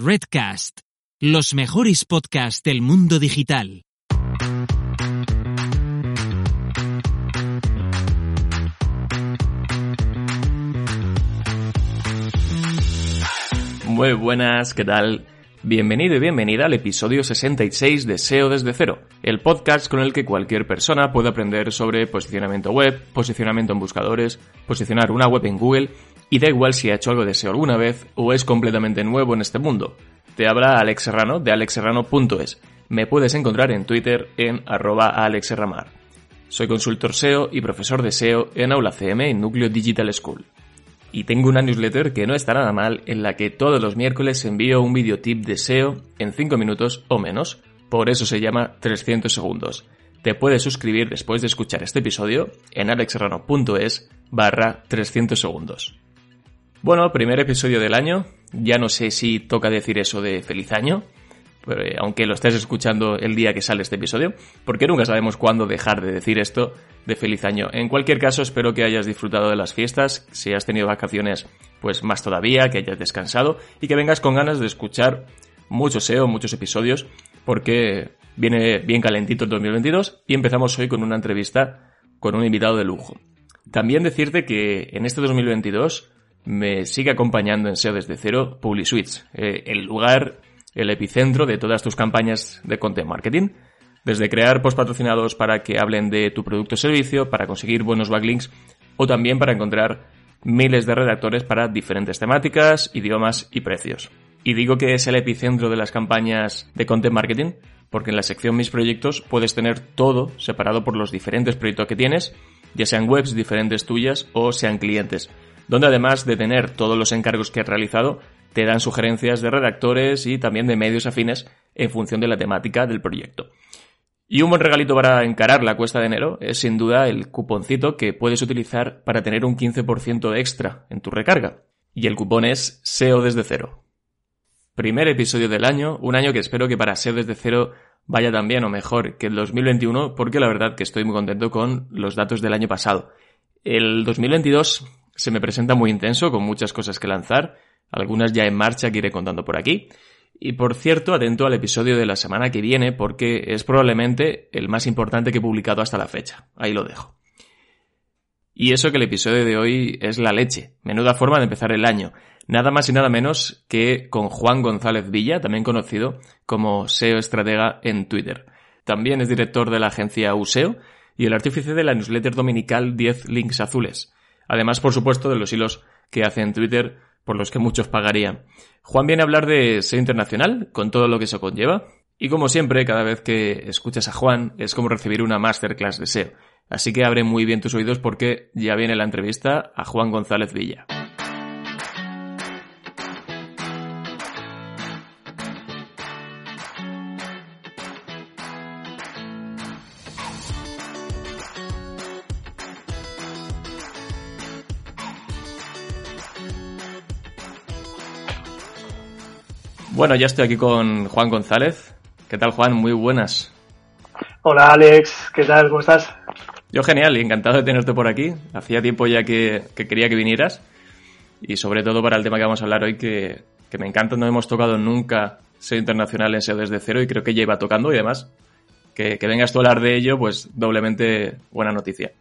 Redcast, los mejores podcasts del mundo digital. Muy buenas, ¿qué tal? Bienvenido y bienvenida al episodio 66 de SEO desde cero, el podcast con el que cualquier persona puede aprender sobre posicionamiento web, posicionamiento en buscadores, posicionar una web en Google y da igual si ha hecho algo de SEO alguna vez o es completamente nuevo en este mundo. Te habla Alex Serrano de alexserrano.es. Me puedes encontrar en Twitter en arroba alexserramar. Soy consultor SEO y profesor de SEO en Aula CM en Núcleo Digital School. Y tengo una newsletter que no está nada mal en la que todos los miércoles envío un videotip de SEO en 5 minutos o menos. Por eso se llama 300 segundos. Te puedes suscribir después de escuchar este episodio en alexserrano.es barra 300 segundos. Bueno, primer episodio del año. Ya no sé si toca decir eso de feliz año, eh, aunque lo estés escuchando el día que sale este episodio, porque nunca sabemos cuándo dejar de decir esto de feliz año. En cualquier caso, espero que hayas disfrutado de las fiestas, si has tenido vacaciones, pues más todavía, que hayas descansado y que vengas con ganas de escuchar mucho SEO, muchos episodios, porque viene bien calentito el 2022 y empezamos hoy con una entrevista con un invitado de lujo. También decirte que en este 2022 me sigue acompañando en SEO desde cero PubliSuites, eh, el lugar, el epicentro de todas tus campañas de content marketing. Desde crear post patrocinados para que hablen de tu producto o servicio, para conseguir buenos backlinks o también para encontrar miles de redactores para diferentes temáticas, idiomas y precios. Y digo que es el epicentro de las campañas de content marketing porque en la sección Mis proyectos puedes tener todo separado por los diferentes proyectos que tienes, ya sean webs diferentes tuyas o sean clientes donde además de tener todos los encargos que has realizado, te dan sugerencias de redactores y también de medios afines en función de la temática del proyecto. Y un buen regalito para encarar la cuesta de enero es sin duda el cuponcito que puedes utilizar para tener un 15% extra en tu recarga. Y el cupón es SEO desde cero. Primer episodio del año, un año que espero que para SEO desde cero vaya tan bien o mejor que el 2021, porque la verdad que estoy muy contento con los datos del año pasado. El 2022 se me presenta muy intenso, con muchas cosas que lanzar, algunas ya en marcha que iré contando por aquí. Y por cierto, atento al episodio de la semana que viene porque es probablemente el más importante que he publicado hasta la fecha. Ahí lo dejo. Y eso que el episodio de hoy es la leche. Menuda forma de empezar el año. Nada más y nada menos que con Juan González Villa, también conocido como SEO Estratega en Twitter. También es director de la agencia USEO y el artífice de la newsletter dominical 10 links azules. Además, por supuesto, de los hilos que hace en Twitter por los que muchos pagarían. Juan viene a hablar de SEO internacional, con todo lo que eso conlleva. Y como siempre, cada vez que escuchas a Juan, es como recibir una masterclass de SEO. Así que abre muy bien tus oídos porque ya viene la entrevista a Juan González Villa. Bueno, ya estoy aquí con Juan González. ¿Qué tal, Juan? Muy buenas. Hola, Alex. ¿Qué tal? ¿Cómo estás? Yo genial y encantado de tenerte por aquí. Hacía tiempo ya que, quería que vinieras. Y sobre todo para el tema que vamos a hablar hoy, que, me encanta. No hemos tocado nunca SEO internacional en SEO desde cero y creo que ya iba tocando. Y además, que, que vengas tú a hablar de ello, pues doblemente buena noticia.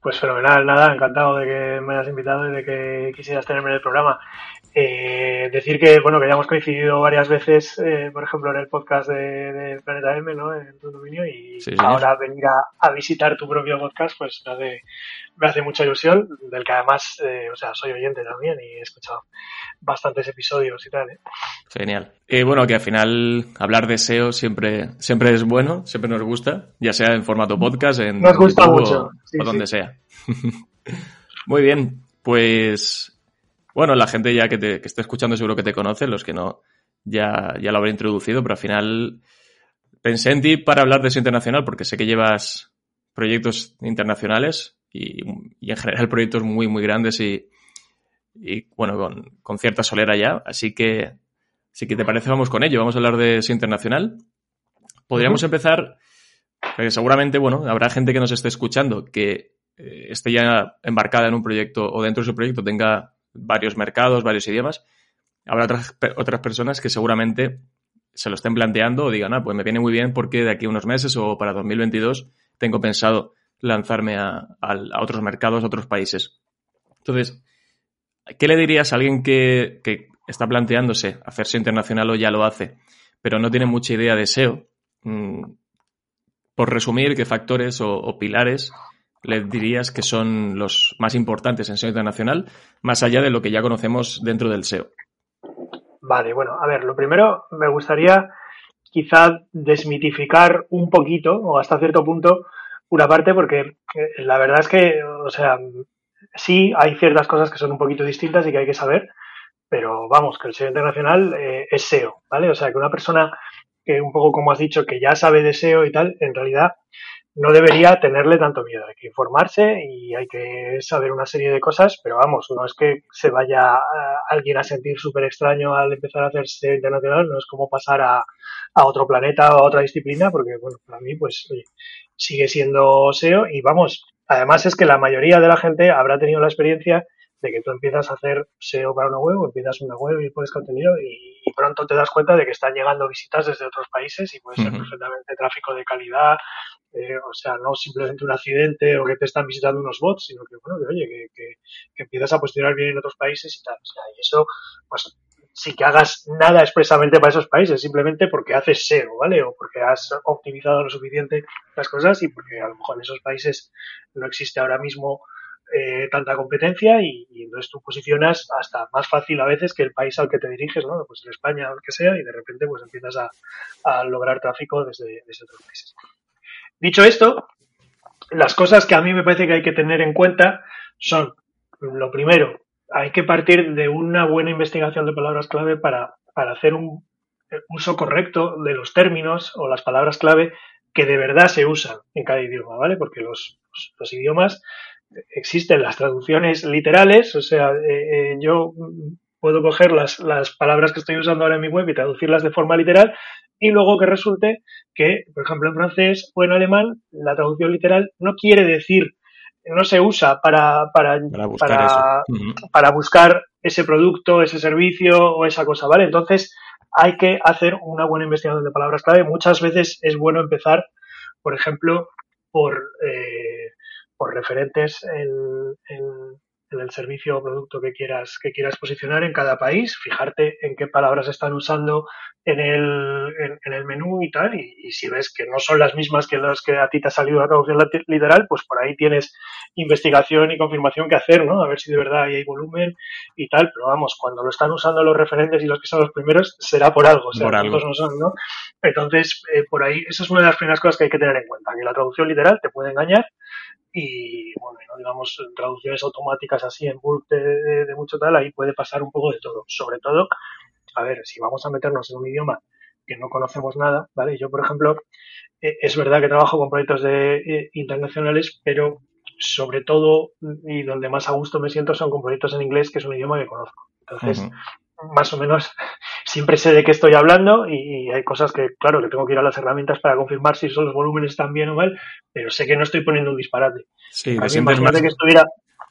Pues fenomenal, nada, encantado de que me hayas invitado y de que quisieras tenerme en el programa. Eh, decir que, bueno, que ya hemos coincidido varias veces, eh, por ejemplo, en el podcast de, Planeta M, ¿no? En tu dominio, y ahora venir a, visitar tu propio podcast, pues me hace, me hace mucha ilusión, del que además, eh, o sea, soy oyente también y he escuchado bastantes episodios y tal, ¿eh? Genial. Y bueno, que al final hablar de SEO siempre, siempre es bueno, siempre nos gusta, ya sea en formato podcast, en, nos gusta mucho. o, donde sea. Muy bien, pues bueno, la gente ya que, te, que esté escuchando seguro que te conoce, los que no ya, ya lo habré introducido, pero al final pensé en ti para hablar de eso internacional porque sé que llevas proyectos internacionales y, en general proyectos muy, muy grandes y, y bueno, con, con, cierta solera ya. Así que, si que te parece, vamos con ello. Vamos a hablar de eso internacional. Podríamos empezar, porque seguramente, bueno, habrá gente que nos esté escuchando que eh, esté ya embarcada en un proyecto o dentro de su proyecto tenga varios mercados, varios idiomas. Habrá otras, otras personas que seguramente se lo estén planteando o digan, ah, pues me viene muy bien porque de aquí a unos meses o para 2022 tengo pensado lanzarme a, a, otros mercados, a otros países. Entonces, ¿qué le dirías a alguien que, que, está planteándose hacerse internacional o ya lo hace, pero no tiene mucha idea de SEO? Mm, por resumir, ¿qué factores o, o, pilares le dirías que son los más importantes en SEO internacional, más allá de lo que ya conocemos dentro del SEO? Vale, bueno, a ver, lo primero me gustaría quizá desmitificar un poquito o hasta cierto punto una parte porque eh, la verdad es que, o sea, sí hay ciertas cosas que son un poquito distintas y que hay que saber, pero vamos, que el SEO internacional eh, es SEO, ¿vale? O sea, que una persona que un poco como has dicho, que ya sabe de SEO y tal, en realidad no debería tenerle tanto miedo. Hay que informarse y hay que saber una serie de cosas, pero vamos, no es que se vaya alguien a sentir súper extraño al empezar a hacer SEO internacional, no es como pasar a, a otro planeta o a otra disciplina, porque bueno, para mí pues sigue siendo SEO y vamos, además es que la mayoría de la gente habrá tenido la experiencia de que tú empiezas a hacer SEO para una web o empiezas una web y pones contenido y, y, pronto te das cuenta de que están llegando visitas desde otros países y puede ser uh -huh. perfectamente tráfico de calidad, eh, o sea, no simplemente un accidente o que te están visitando unos bots, sino que, bueno, que oye, que, que, que empiezas a posicionar bien en otros países y tal. O sea, y eso, pues, sin que hagas nada expresamente para esos países, simplemente porque haces SEO, ¿vale? O porque has optimizado lo suficiente las cosas y porque a lo mejor en esos países no existe ahora mismo eh, tanta competencia y, entonces tú posicionas hasta más fácil a veces que el país al que te diriges, ¿no? Pues en España o el que sea y de repente pues empiezas a, lograr tráfico desde, otros países. Dicho esto, las cosas que a mí me parece que hay que tener en cuenta son, lo primero, hay que partir de una buena investigación de palabras clave para, hacer un uso correcto de los términos o las palabras clave que de verdad se usan en cada idioma, ¿vale? Porque los idiomas existen las traducciones literales, o sea, eh, eh, yo puedo coger las, las palabras que estoy usando ahora en mi web y traducirlas de forma literal y luego que resulte que, por ejemplo, en francés o en alemán, la traducción literal no quiere decir no se usa para, para, para, buscar, para, uh -huh. para buscar ese producto, ese servicio o esa cosa, ¿vale? Entonces hay que hacer una buena investigación de palabras clave. Muchas veces es bueno empezar, por ejemplo, por, eh, por referentes en, en, en el servicio o producto que quieras, que quieras posicionar en cada país, fijarte en qué palabras están usando en el, en, en el menú y tal, y, y, si ves que no son las mismas que las que a ti te ha salido la traducción literal, pues por ahí tienes investigación y confirmación que hacer, ¿no? A ver si de verdad hay volumen y tal, pero vamos, cuando lo están usando los referentes y los que son los primeros, será por algo, o sea, por algo. no son, ¿no? Entonces, eh, por ahí, esa es una de las primeras cosas que hay que tener en cuenta, que la traducción literal te puede engañar, y bueno, no digamos traducciones automáticas así en bulk de, de, de, mucho tal, ahí puede pasar un poco de todo. Sobre todo, a ver, si vamos a meternos en un idioma que no conocemos nada, ¿vale? Yo, por ejemplo, eh, es verdad que trabajo con proyectos de, eh, internacionales, pero sobre todo y donde más a gusto me siento son con proyectos en inglés, que es un idioma que conozco. Entonces, uh -huh más o menos siempre sé de qué estoy hablando y, hay cosas que, claro, que tengo que ir a las herramientas para confirmar si son los volúmenes están bien o mal, pero sé que no estoy poniendo un disparate. Sí, te sientes más... que estuviera...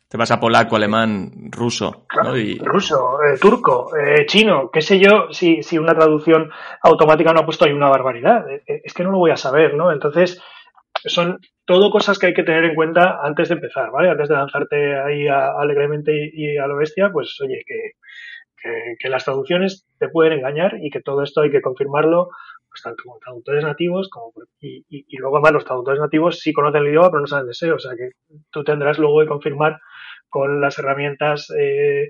Te vas a polaco, alemán, ruso. Claro, ¿no? y... Ruso, eh, turco, eh, chino, qué sé yo, si, si una traducción automática no ha puesto ahí una barbaridad. Eh, es que no lo voy a saber, ¿no? Entonces, son todo cosas que hay que tener en cuenta antes de empezar, ¿vale? Antes de lanzarte ahí a, alegremente y, y a lo bestia, pues oye, que, que, que, las traducciones te pueden engañar y que todo esto hay que confirmarlo pues tanto con traductores nativos como y, y, y, luego además los traductores nativos sí conocen el idioma pero no saben de SEO, o sea que tú tendrás luego que confirmar con las herramientas eh,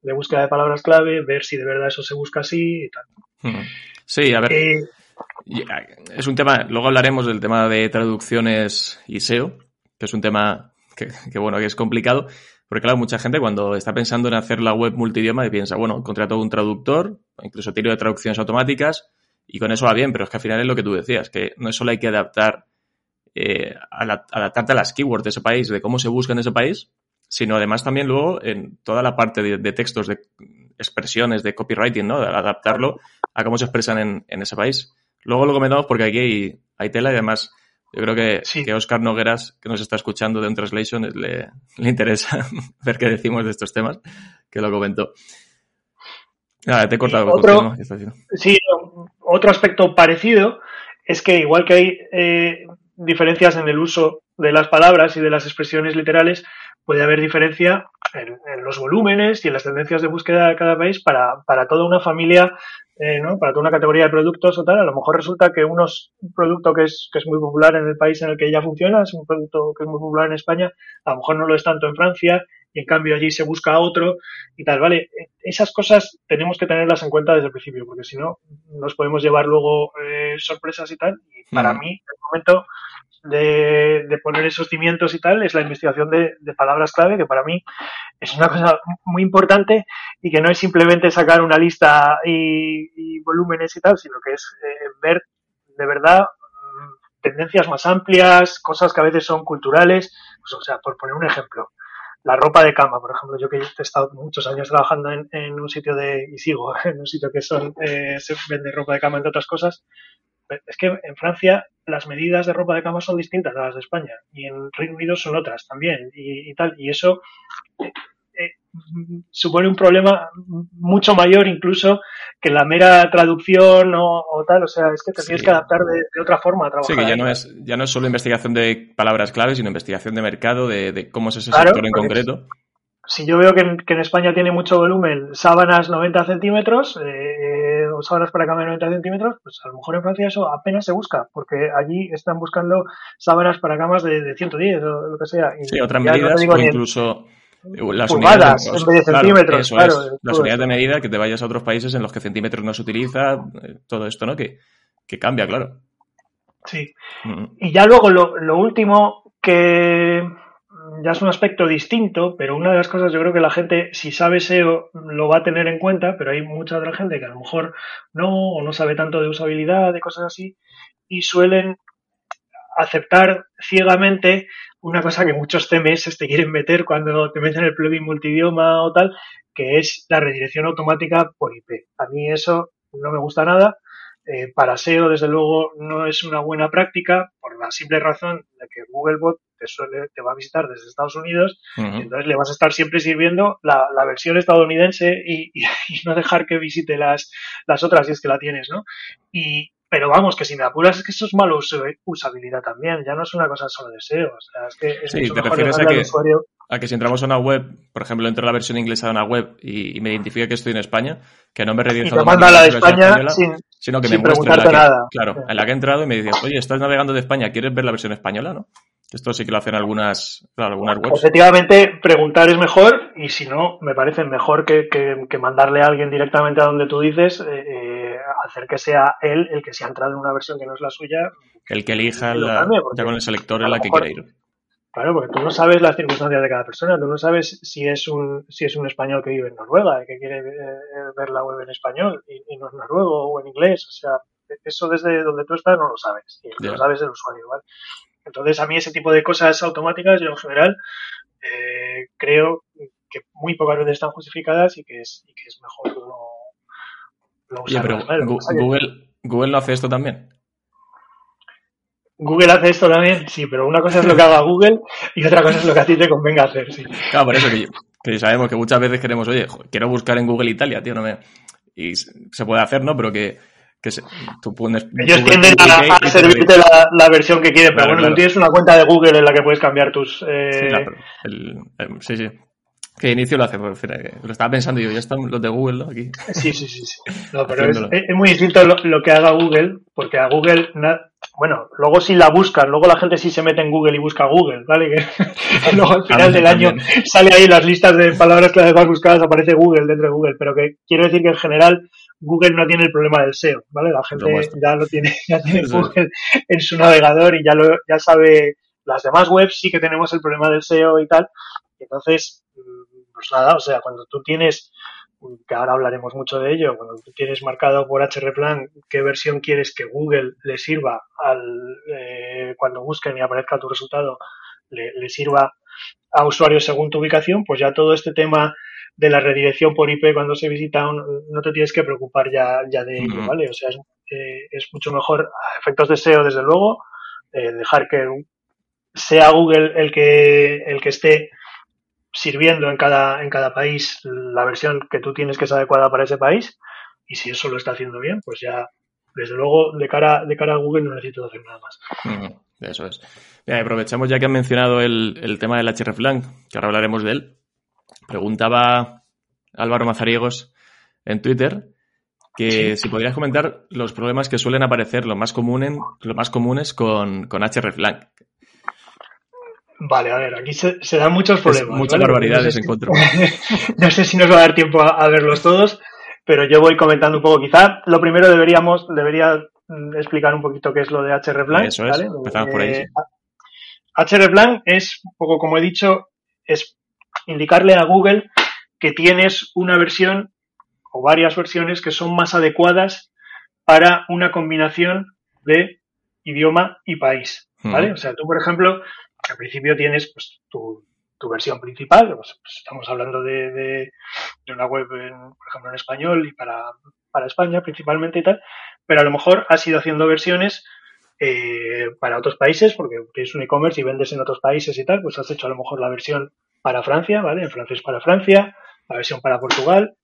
de búsqueda de palabras clave, ver si de verdad eso se busca así y tal. Sí, a ver. Eh, es un tema, luego hablaremos del tema de traducciones y SEO, que es un tema que, que bueno, que es complicado, Porque claro, mucha gente cuando está pensando en hacer la web multidioma piensa, bueno, contrato un traductor, incluso tiro de traducciones automáticas y con eso va bien, pero es que al final es lo que tú decías, que no solo hay que adaptar, eh, adaptarte a las keywords de ese país, de cómo se busca en ese país, sino además también luego en toda la parte de, textos, de expresiones, de copywriting, ¿no? De adaptarlo a cómo se expresan en, en ese país. Luego lo comentamos porque aquí hay, hay tela y además yo creo que, que Oscar Nogueras, que nos está escuchando de un translation, le, le interesa ver qué decimos de estos temas, que lo comentó. Ah, te he cortado. Otro, sí, otro aspecto parecido es que igual que hay eh, diferencias en el uso de las palabras y de las expresiones literales, puede haber diferencia en, los volúmenes y en las tendencias de búsqueda de cada país para, para toda una familia eh, ¿no? para toda una categoría de productos o tal, a lo mejor resulta que unos, un producto que es, que es muy popular en el país en el que ya funciona, es un producto que es muy popular en España, a lo mejor no lo es tanto en Francia y en cambio allí se busca otro y tal, ¿vale? Esas cosas tenemos que tenerlas en cuenta desde el principio porque si no nos podemos llevar luego eh, sorpresas y tal y para mí, el momento de, poner esos cimientos y tal es la investigación de, palabras clave, que para mí es una cosa muy importante y que no es simplemente sacar una lista y, volúmenes y tal, sino que es eh, ver de verdad mm, tendencias más amplias, cosas que a veces son culturales, pues, o sea, por poner un ejemplo, la ropa de cama, por ejemplo, yo que he estado muchos años trabajando en, un sitio de, y sigo en un sitio que son, eh, se vende ropa de cama entre otras cosas, es que en Francia las medidas de ropa de cama son distintas a las de España y en Reino Unido son otras también y, tal. Y eso eh, eh, supone un problema mucho mayor incluso que la mera traducción o, tal. O sea, es que te tienes que adaptar de, otra forma a trabajar. Sí, que ya no, es, ya no es solo investigación de palabras claves, sino investigación de mercado, de, cómo es ese sector en concreto si yo veo que en, España tiene mucho volumen sábanas 90 centímetros eh, sábanas para cama de 90 centímetros, pues a lo mejor en Francia eso apenas se busca, porque allí están buscando sábanas para camas de, 110 o lo que sea. sí, otras medidas o incluso las unidades, en vez de centímetros. Claro, las unidades de medida que te vayas a otros países en los que centímetros no se utiliza, eh, todo esto, ¿no? Que, que cambia, claro. Sí. Mm. Y ya luego lo, lo último que ya es un aspecto distinto, pero una de las cosas yo creo que la gente, si sabe SEO, lo va a tener en cuenta, pero hay mucha otra gente que a lo mejor no, o no sabe tanto de usabilidad, de cosas así, y suelen aceptar ciegamente una cosa que muchos CMS te quieren meter cuando te meten el plugin multidioma o tal, que es la redirección automática por IP. A mí eso no me gusta nada. Eh, para SEO, desde luego, no es una buena práctica por la simple razón de que Googlebot te, suele, te va a visitar desde Estados Unidos, entonces le vas a estar siempre sirviendo la, versión estadounidense y, no dejar que visite las, las otras si es que la tienes, ¿no? Y, pero vamos, que si me apuras es que eso es malo usabilidad también, ya no es una cosa solo de SEO, o sea, es que es sí, te refieres a que, a que si entramos a una web, por ejemplo, entro a la versión inglesa de una web y, me identifica que estoy en España, que no me redirija a la de España sin, sino que me muestre la que, nada. Claro, en la que he entrado y me dice, oye, estás navegando de España, ¿quieres ver la versión española, no? Esto sí que lo hacen algunas, algunas webs. Efectivamente, preguntar es mejor y si no, me parece mejor que, que, mandarle a alguien directamente a donde tú dices, eh, eh, hacer que sea él el que se ha entrado en una versión que no es la suya. El que elija ya con el selector en la que quiera ir. Claro, porque tú no sabes las circunstancias de cada persona, tú no sabes si es un, si es un español que vive en Noruega y que quiere eh, ver la web en español y, no es noruego o en inglés, o sea, eso desde donde tú estás no lo sabes, y lo sabes el usuario, ¿vale? Entonces a mí ese tipo de cosas automáticas yo en general eh, creo que muy pocas veces están justificadas y que es, y que es mejor no, no usarlas. pero Google, Google no hace esto también. Google hace esto también, sí, pero una cosa es lo que haga Google y otra cosa es lo que a ti te convenga hacer, sí. Claro, por eso que, sabemos que muchas veces queremos, oye, quiero buscar en Google Italia, tío, no me... Y se puede hacer, ¿no? Pero que, que tú pones... Ellos tienden a, servirte la, versión que quieren, pero bueno, tú tienes una cuenta de Google en la que puedes cambiar tus... Eh... Sí, claro, sí, sí. ¿Qué inicio lo hace? Pues, lo estaba pensando yo, ya están los de Google, ¿no? Aquí. Sí, sí, sí. sí. No, pero es, muy distinto lo, que haga Google, porque a Google, bueno, luego si la buscan, luego la gente sí se mete en Google y busca Google, ¿vale? Que luego al final del año sale ahí las listas de palabras clave más buscadas, aparece Google dentro de Google, pero que quiero decir que en general Google no tiene el problema del SEO, ¿vale? La gente ya lo tiene, ya tiene Google en su navegador y ya lo, ya sabe las demás webs sí que tenemos el problema del SEO y tal. Entonces, pues nada, o sea, cuando tú tienes, que ahora hablaremos mucho de ello, cuando tú tienes marcado por hrplan qué versión quieres que Google le sirva al, eh, cuando busquen y aparezca tu resultado, le, le sirva a usuarios según tu ubicación, pues ya todo este tema de la redirección por IP cuando se visita no te tienes que preocupar ya, ya de ello, ¿vale? O sea, es, eh, es, mucho mejor a efectos de SEO, desde luego, eh, dejar que sea Google el que, el que esté sirviendo en cada, en cada país la versión que tú tienes que es adecuada para ese país y si eso lo está haciendo bien, pues ya, desde luego, de cara, de cara a Google no necesito hacer nada más. Eso es. aprovechamos ya que han mencionado el, el tema del hreflang, que ahora hablaremos de él. Preguntaba Álvaro Mazariegos en Twitter que si podrías comentar los problemas que suelen aparecer, lo más, común lo más comunes con, con hreflang. Vale, a ver, aquí se, dan muchos problemas. muchas barbaridades encuentro. no sé si nos va a dar tiempo a, verlos todos, pero yo voy comentando un poco. Quizá lo primero deberíamos, debería mm, explicar un poquito qué es lo de hreflang. Eso es, empezamos por ahí. Eh, hreflang es, un poco como he dicho, es indicarle a Google que tienes una versión o varias versiones que son más adecuadas para una combinación de idioma y país. ¿Vale? O sea, tú, por ejemplo, al principio tienes pues, tu, versión principal, pues, pues, estamos hablando de, una web, por ejemplo, en español y para, para España principalmente y tal, pero a lo mejor has ido haciendo versiones eh, para otros países, porque tienes un e-commerce y vendes en otros países y tal, pues has hecho a lo mejor la versión para Francia, ¿vale? En francés para Francia, la versión para Portugal.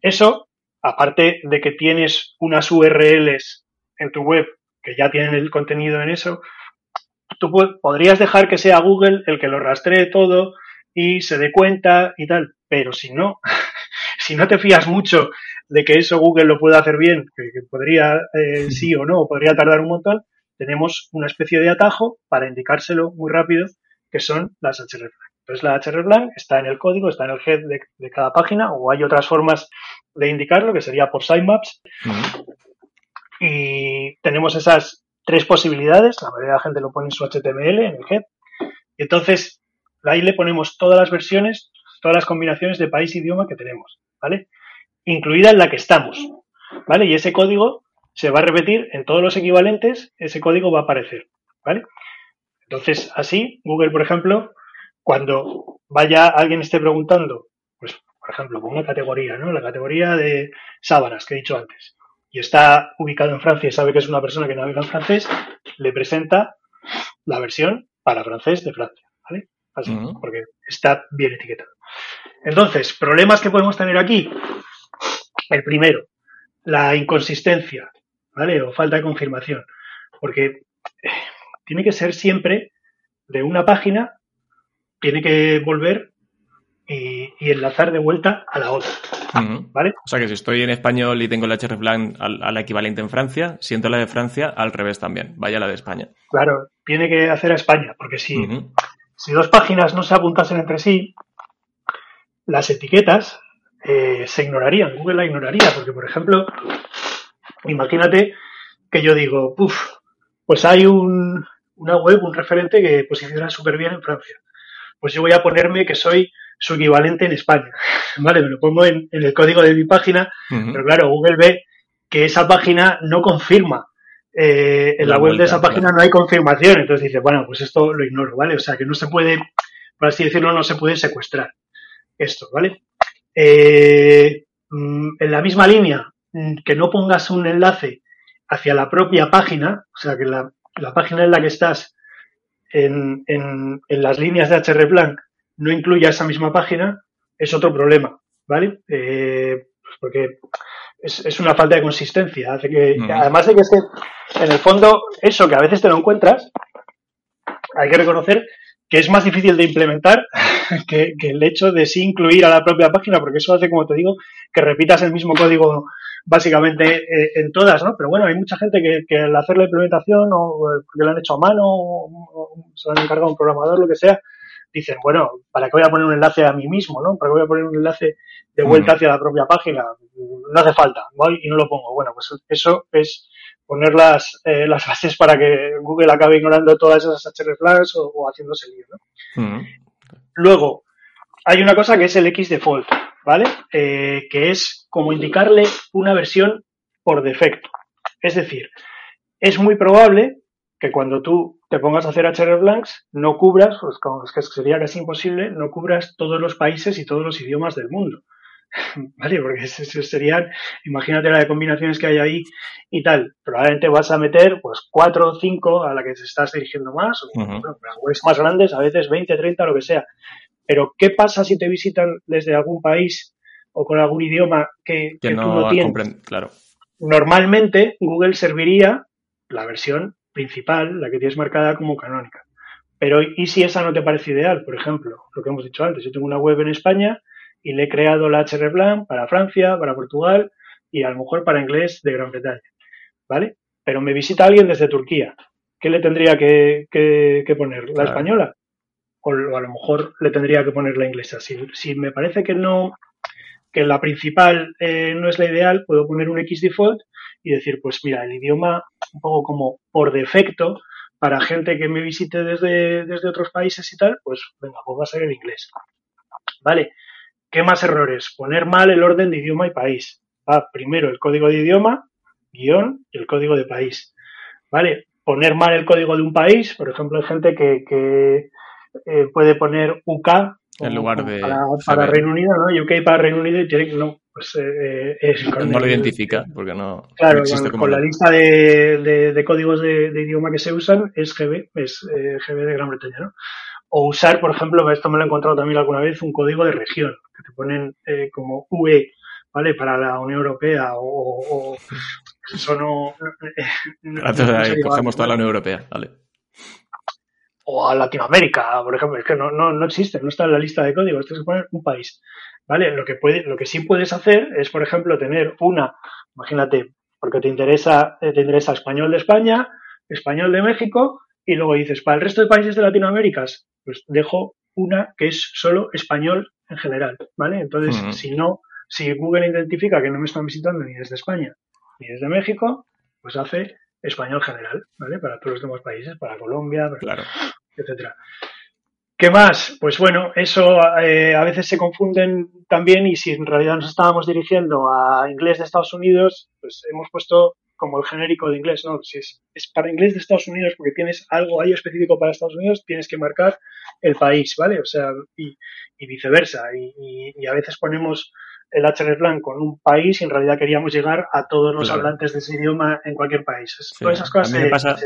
Eso, aparte de que tienes unas URLs en tu web que ya tienen el contenido en eso, tú podrías dejar que sea Google el que lo rastree todo y se dé cuenta y tal, pero si no, si no te fías mucho de que eso Google lo pueda hacer bien, que, podría eh, sí o no, podría tardar un montón, tenemos una especie de atajo para indicárselo muy rápido, que son las hreflang. Entonces la hreflang está en el código, está en el head de, cada página, o hay otras formas de indicarlo, que sería por sitemaps. Y tenemos esas tres posibilidades, la mayoría de la gente lo pone en su HTML, en el head. Y entonces ahí le ponemos todas las versiones, todas las combinaciones de país e idioma que tenemos, ¿vale? Incluida en la que estamos, ¿vale? Y ese código se va a repetir en todos los equivalentes, ese código va a aparecer, ¿vale? Entonces, así, Google, por ejemplo, cuando vaya alguien esté preguntando, pues, por ejemplo, con una categoría, ¿no? La categoría de sábanas que he dicho antes, y está ubicado en Francia y sabe que es una persona que navega en francés, le presenta la versión para francés de Francia, ¿vale? Así, porque está bien etiquetado. Entonces, problemas que podemos tener aquí. El primero, la inconsistencia, ¿vale? O falta de confirmación. Porque eh, tiene que ser siempre de una página, tiene que volver y, enlazar de vuelta a la otra. ¿Vale? O sea que si estoy en español y tengo el hreflang al, al equivalente en Francia, siento la de Francia al revés también, vaya la de España. Claro, tiene que hacer a España, porque si, si dos páginas no se apuntasen entre sí, las etiquetas eh, se ignorarían, Google la ignoraría, porque por ejemplo, imagínate que yo digo, puff, pues hay un, una web, un referente que posiciona súper bien en Francia. Pues yo voy a ponerme que soy su equivalente en España. Vale, me lo pongo en, el código de mi página, pero claro, Google ve que esa página no confirma. Eh, en la, web de esa página no hay confirmación, entonces dice, bueno, pues esto lo ignoro, ¿vale? O sea, que no se puede, por así decirlo, no se puede secuestrar esto, ¿vale? Eh, mm, en la misma línea, mm, que no pongas un enlace hacia la propia página, o sea, que la, página en la que estás en, en, las líneas de hrplan no incluya esa misma página, es otro problema, ¿vale? Eh, pues porque es, una falta de consistencia. Hace que, Además de que es que, en el fondo, eso que a veces te lo encuentras, hay que reconocer que es más difícil de implementar que, el hecho de sí incluir a la propia página, porque eso hace, como te digo, que repitas el mismo código básicamente eh, en todas, ¿no? Pero bueno, hay mucha gente que, al hacer la implementación o porque lo han hecho a mano o, se lo han encargado un programador, lo que sea, dicen, bueno, ¿para qué voy a poner un enlace a mí mismo, no? ¿Para qué voy a poner un enlace de vuelta hacia la propia página? No hace falta, voy y no lo pongo. Bueno, pues eso es poner las, eh, las bases para que Google acabe ignorando todas esas hreflags o, o haciéndose lío, ¿no? Luego, hay una cosa que es el X default, ¿vale? Eh, que es como indicarle una versión por defecto. Es decir, es muy probable que cuando tú te pongas a hacer HR blanks no cubras, pues como es que sería casi imposible, no cubras todos los países y todos los idiomas del mundo. ¿Vale? Porque serían, imagínate la de combinaciones que hay ahí y tal. Probablemente vas a meter pues cuatro o cinco a la que te estás dirigiendo más, o más grandes, a veces 20, 30, lo que sea. Pero, ¿qué pasa si te visitan desde algún país o con algún idioma que, tú no tienes? Claro. Normalmente, Google serviría la versión principal, la que tienes marcada como canónica. Pero, ¿y si esa no te parece ideal? Por ejemplo, lo que hemos dicho antes, yo tengo una web en España y le he creado la HR para Francia, para Portugal y a lo mejor para inglés de Gran Bretaña. ¿Vale? Pero me visita alguien desde Turquía. ¿Qué le tendría que, poner? ¿La española? O, a lo mejor le tendría que poner la inglesa. Si, me parece que no, que la principal eh, no es la ideal, puedo poner un X default y decir, pues mira, el idioma un poco como por defecto para gente que me visite desde, desde otros países y tal, pues venga, pues va a ser el inglés. ¿Vale? ¿Qué más errores? Poner mal el orden de idioma y país. Va primero el código de idioma, guion, y el código de país. ¿Vale? Poner mal el código de un país, por ejemplo, hay gente que, eh, puede poner UK en lugar de para, Reino Unido, ¿no? UK para Reino Unido y tiene que no, pues eh, es no lo identifica porque no claro con, la lista de, de, códigos de, idioma que se usan es GB es eh, GB de Gran Bretaña, ¿no? O usar, por ejemplo, esto me lo he encontrado también alguna vez, un código de región que te ponen eh, como UE, ¿vale? Para la Unión Europea o, eso no. ahí cogemos toda la Unión Europea, vale o a Latinoamérica, por ejemplo, es que no, no, no existe, no está en la lista de códigos, tienes que poner un país. ¿Vale? Lo que puede, lo que sí puedes hacer es, por ejemplo, tener una, imagínate, porque te interesa, eh, te interesa español de España, español de México, y luego dices, para el resto de países de Latinoamérica, pues dejo una que es solo español en general, ¿vale? Entonces, si no, si Google identifica que no me están visitando ni desde España ni desde México, pues hace español general, ¿vale? Para todos los demás países, para Colombia, claro. etcétera. ¿Qué más? Pues bueno, eso eh, a veces se confunden también y si en realidad nos estábamos dirigiendo a inglés de Estados Unidos, pues hemos puesto como el genérico de inglés, ¿no? Si es, para inglés de Estados Unidos porque tienes algo ahí específico para Estados Unidos, tienes que marcar el país, ¿vale? O sea, y, viceversa. Y, a veces ponemos el HR plan con un país y en realidad queríamos llegar a todos los hablantes de ese idioma en cualquier país. Todas esas cosas me pasa,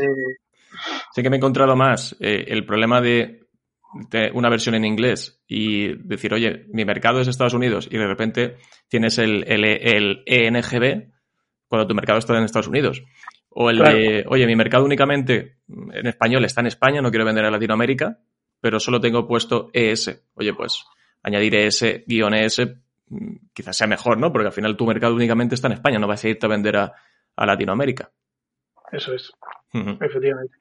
Sé que me he encontrado más eh, el problema de una versión en inglés y decir, oye, mi mercado es Estados Unidos y de repente tienes el, el, ENGB cuando tu mercado está en Estados Unidos. O el de, oye, mi mercado únicamente en español está en España, no quiero vender a Latinoamérica, pero solo tengo puesto ES. Oye, pues añadir ES, guion ES, mm, quizás sea mejor, ¿no? Porque al final tu mercado únicamente está en España, no vas a irte a vender a, Latinoamérica. Eso es, efectivamente.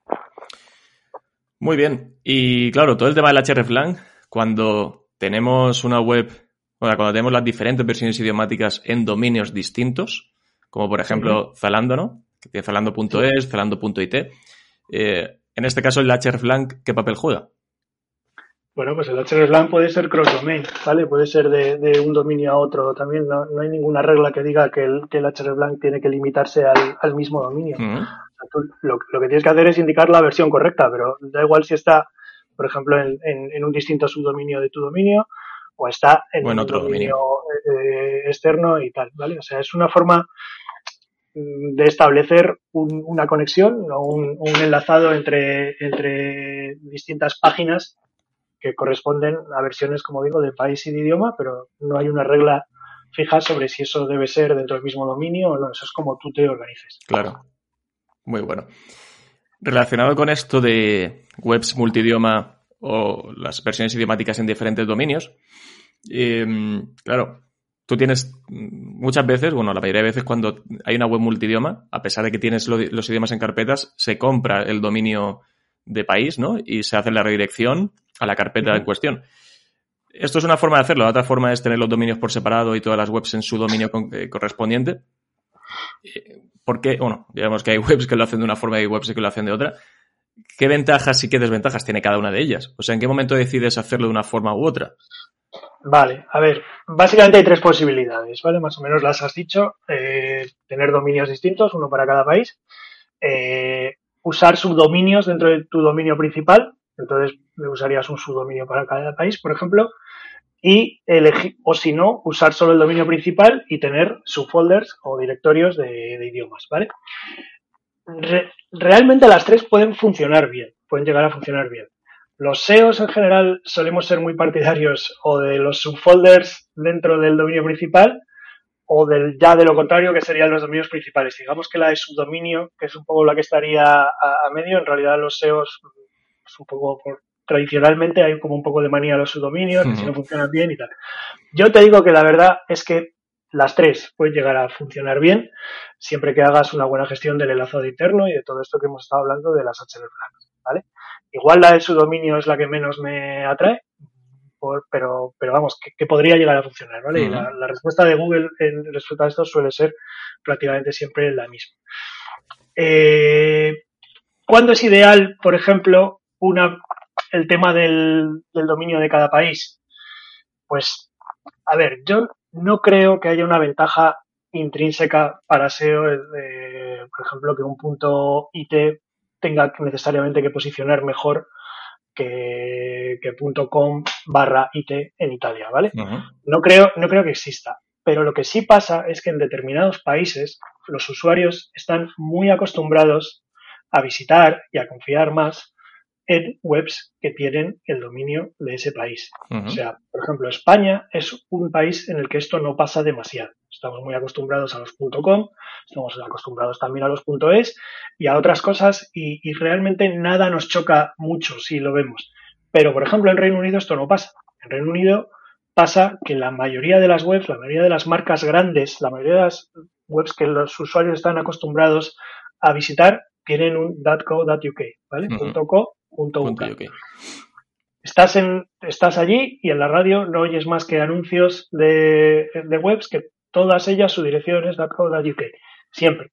Muy bien. Y claro, todo el tema del hreflang, cuando tenemos una web, o sea, cuando tenemos las diferentes versiones idiomáticas en dominios distintos, como por ejemplo Zalando, ¿no? Que tiene zalando.es, zalando.it. Eh, en este caso, el hreflang, ¿qué papel juega? Bueno, pues el hreflang puede ser cross-domain, ¿vale? Puede ser de, un dominio a otro. También no, hay ninguna regla que diga que el, que el hreflang tiene que limitarse al, mismo dominio lo, que tienes que hacer es indicar la versión correcta, pero da igual si está, por ejemplo, en, un distinto subdominio de tu dominio o está en, otro dominio, eh, externo y tal, ¿vale? O sea, es una forma mm, de establecer una conexión o un, enlazado entre, entre distintas páginas que corresponden a versiones, como digo, de país y de idioma, pero no hay una regla fija sobre si eso debe ser dentro del mismo dominio o no. Eso es como tú te organices. Claro. Muy bueno. Relacionado con esto de webs multidioma o las versiones idiomáticas en diferentes dominios, em, claro, tú tienes muchas veces, bueno, la mayoría de veces cuando hay una web multidioma, a pesar de que tienes los idiomas en carpetas, se compra el dominio de país, ¿no? Y se hace la redirección a la carpeta en cuestión. Esto es una forma de hacerlo. La otra forma es tener los dominios por separado y todas las webs en su dominio eh, correspondiente. Porque, bueno, digamos que hay webs que lo hacen de una forma y hay webs que lo hacen de otra. ¿Qué ventajas y qué desventajas tiene cada una de ellas? O sea, ¿en qué momento decides hacerlo de una forma u otra? Vale, a ver, básicamente hay tres posibilidades, ¿vale? Más o menos las has dicho. Eh, tener dominios distintos, uno para cada país. Eh, usar subdominios dentro de tu dominio principal. Entonces, usarías un subdominio para cada país, por ejemplo. Y elegir, o si no, usar solo el dominio principal y tener subfolders o directorios de, idiomas, ¿vale? realmente las tres pueden funcionar bien, pueden llegar a funcionar bien. Los SEOs en general solemos ser muy partidarios o de los subfolders dentro del dominio principal o del ya de lo contrario que serían los dominios principales. Digamos que la de subdominio, que es un poco la que estaría a, medio, en realidad los SEOs es un poco por, tradicionalmente hay como un poco de manía a los subdominios, que si no funcionan bien y tal. Yo te digo que la verdad es que las tres pueden llegar a funcionar bien siempre que hagas una buena gestión del enlazado interno y de todo esto que hemos estado hablando de las HL ¿vale? Igual la de su dominio es la que menos me atrae, pero, pero vamos, que, podría llegar a funcionar, ¿vale? Y la, respuesta de Google en respecto a esto suele ser prácticamente siempre la misma. Eh, ¿Cuándo es ideal, por ejemplo, una, el tema del, dominio de cada país? Pues, a ver, yo no creo que haya una ventaja intrínseca para SEO, por ejemplo, que un punto IT tenga necesariamente que posicionar mejor que, que .com barra IT en Italia, ¿vale? no, creo, no creo que exista. Pero lo que sí pasa es que en determinados países los usuarios están muy acostumbrados a visitar y a confiar más en webs que tienen el dominio de ese país. O sea, por ejemplo, España es un país en el que esto no pasa demasiado. Estamos muy acostumbrados a los .com, estamos acostumbrados también a los .es y a otras cosas y, y realmente nada nos choca mucho si lo vemos. Pero, por ejemplo, en Reino Unido esto no pasa. En Reino Unido pasa que la mayoría de las webs, la mayoría de las marcas grandes, la mayoría de las webs que los usuarios están acostumbrados a visitar tienen un .co.uk, ¿vale? .co Estás, en, estás allí y en la radio no oyes más que anuncios de, webs que todas ellas su dirección es .co.uk. Siempre.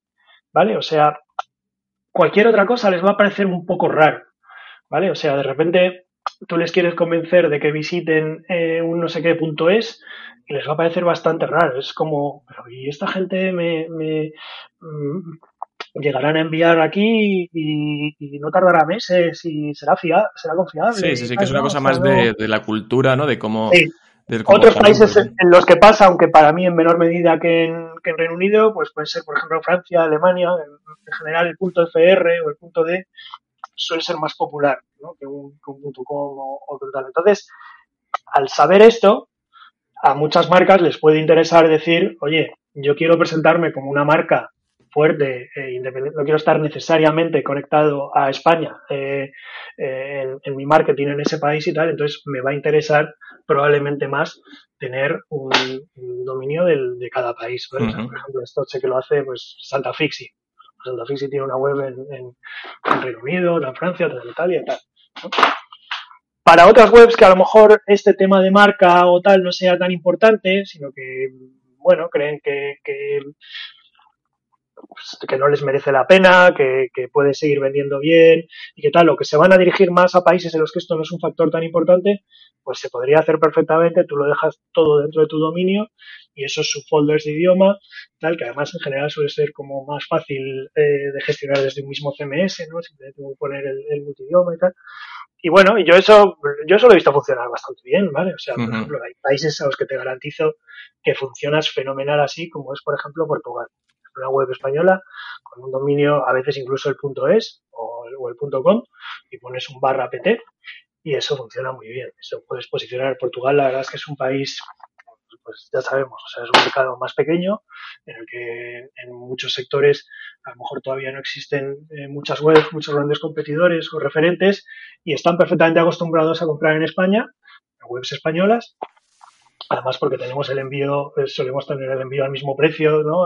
¿Vale? O sea, cualquier otra cosa les va a parecer un poco raro. ¿Vale? O sea, de repente tú les quieres convencer de que visiten eh, un no sé qué punto es y les va a parecer bastante raro. Es como, pero y esta gente me, me mm, llegarán a enviar aquí y, no tardará meses y será fiable, será confiable. Sí, sí, sí, que es una cosa más de, la cultura, ¿no? De cómo... Otros países en los que pasa, aunque para mí en menor medida que en, Reino Unido, pues puede ser, por ejemplo, Francia, Alemania, en, general el punto FR o el punto D suele ser más popular ¿no? que, un, punto com o, o tal. Entonces, al saber esto, a muchas marcas les puede interesar decir, oye, yo quiero presentarme como una marca fuerte, eh, independiente, no quiero estar necesariamente conectado a España eh, eh, en, mi marketing en ese país y tal, entonces me va a interesar probablemente más tener un, dominio de cada país. por ejemplo, esto sé que lo hace pues Santa Fixi. Santa Fixi tiene una web en, Reino Unido, en Francia, en Italia y tal. Para otras webs que a lo mejor este tema de marca o tal no sea tan importante, sino que, bueno, creen que pues, que no les merece la pena, que, que pueden seguir vendiendo bien y que tal, o que se van a dirigir más a países en los que esto no es un factor tan importante, pues se podría hacer perfectamente, tú lo dejas todo dentro de tu dominio y esos subfolders de idioma, tal, que además en general suele ser como más fácil eh, de gestionar desde un mismo CMS, ¿no? Simplemente poner el, el multidioma y tal. Y bueno, yo eso, yo eso lo he visto funcionar bastante bien, ¿vale? O sea, por ejemplo, hay países a los que te garantizo que funcionas fenomenal así, como es, por ejemplo, Portugal una web española con un dominio, a veces incluso el punto .es o, el punto .com y pones un barra pt y eso funciona muy bien. Eso puedes posicionar Portugal, la verdad es que es un país pues ya sabemos, o sea, es un mercado más pequeño en el que en muchos sectores a lo mejor todavía no existen eh, muchas webs, muchos grandes competidores o referentes y están perfectamente acostumbrados a comprar en España, webs españolas, Además, porque tenemos el envío, eh, solemos tener el envío al mismo precio, ¿no?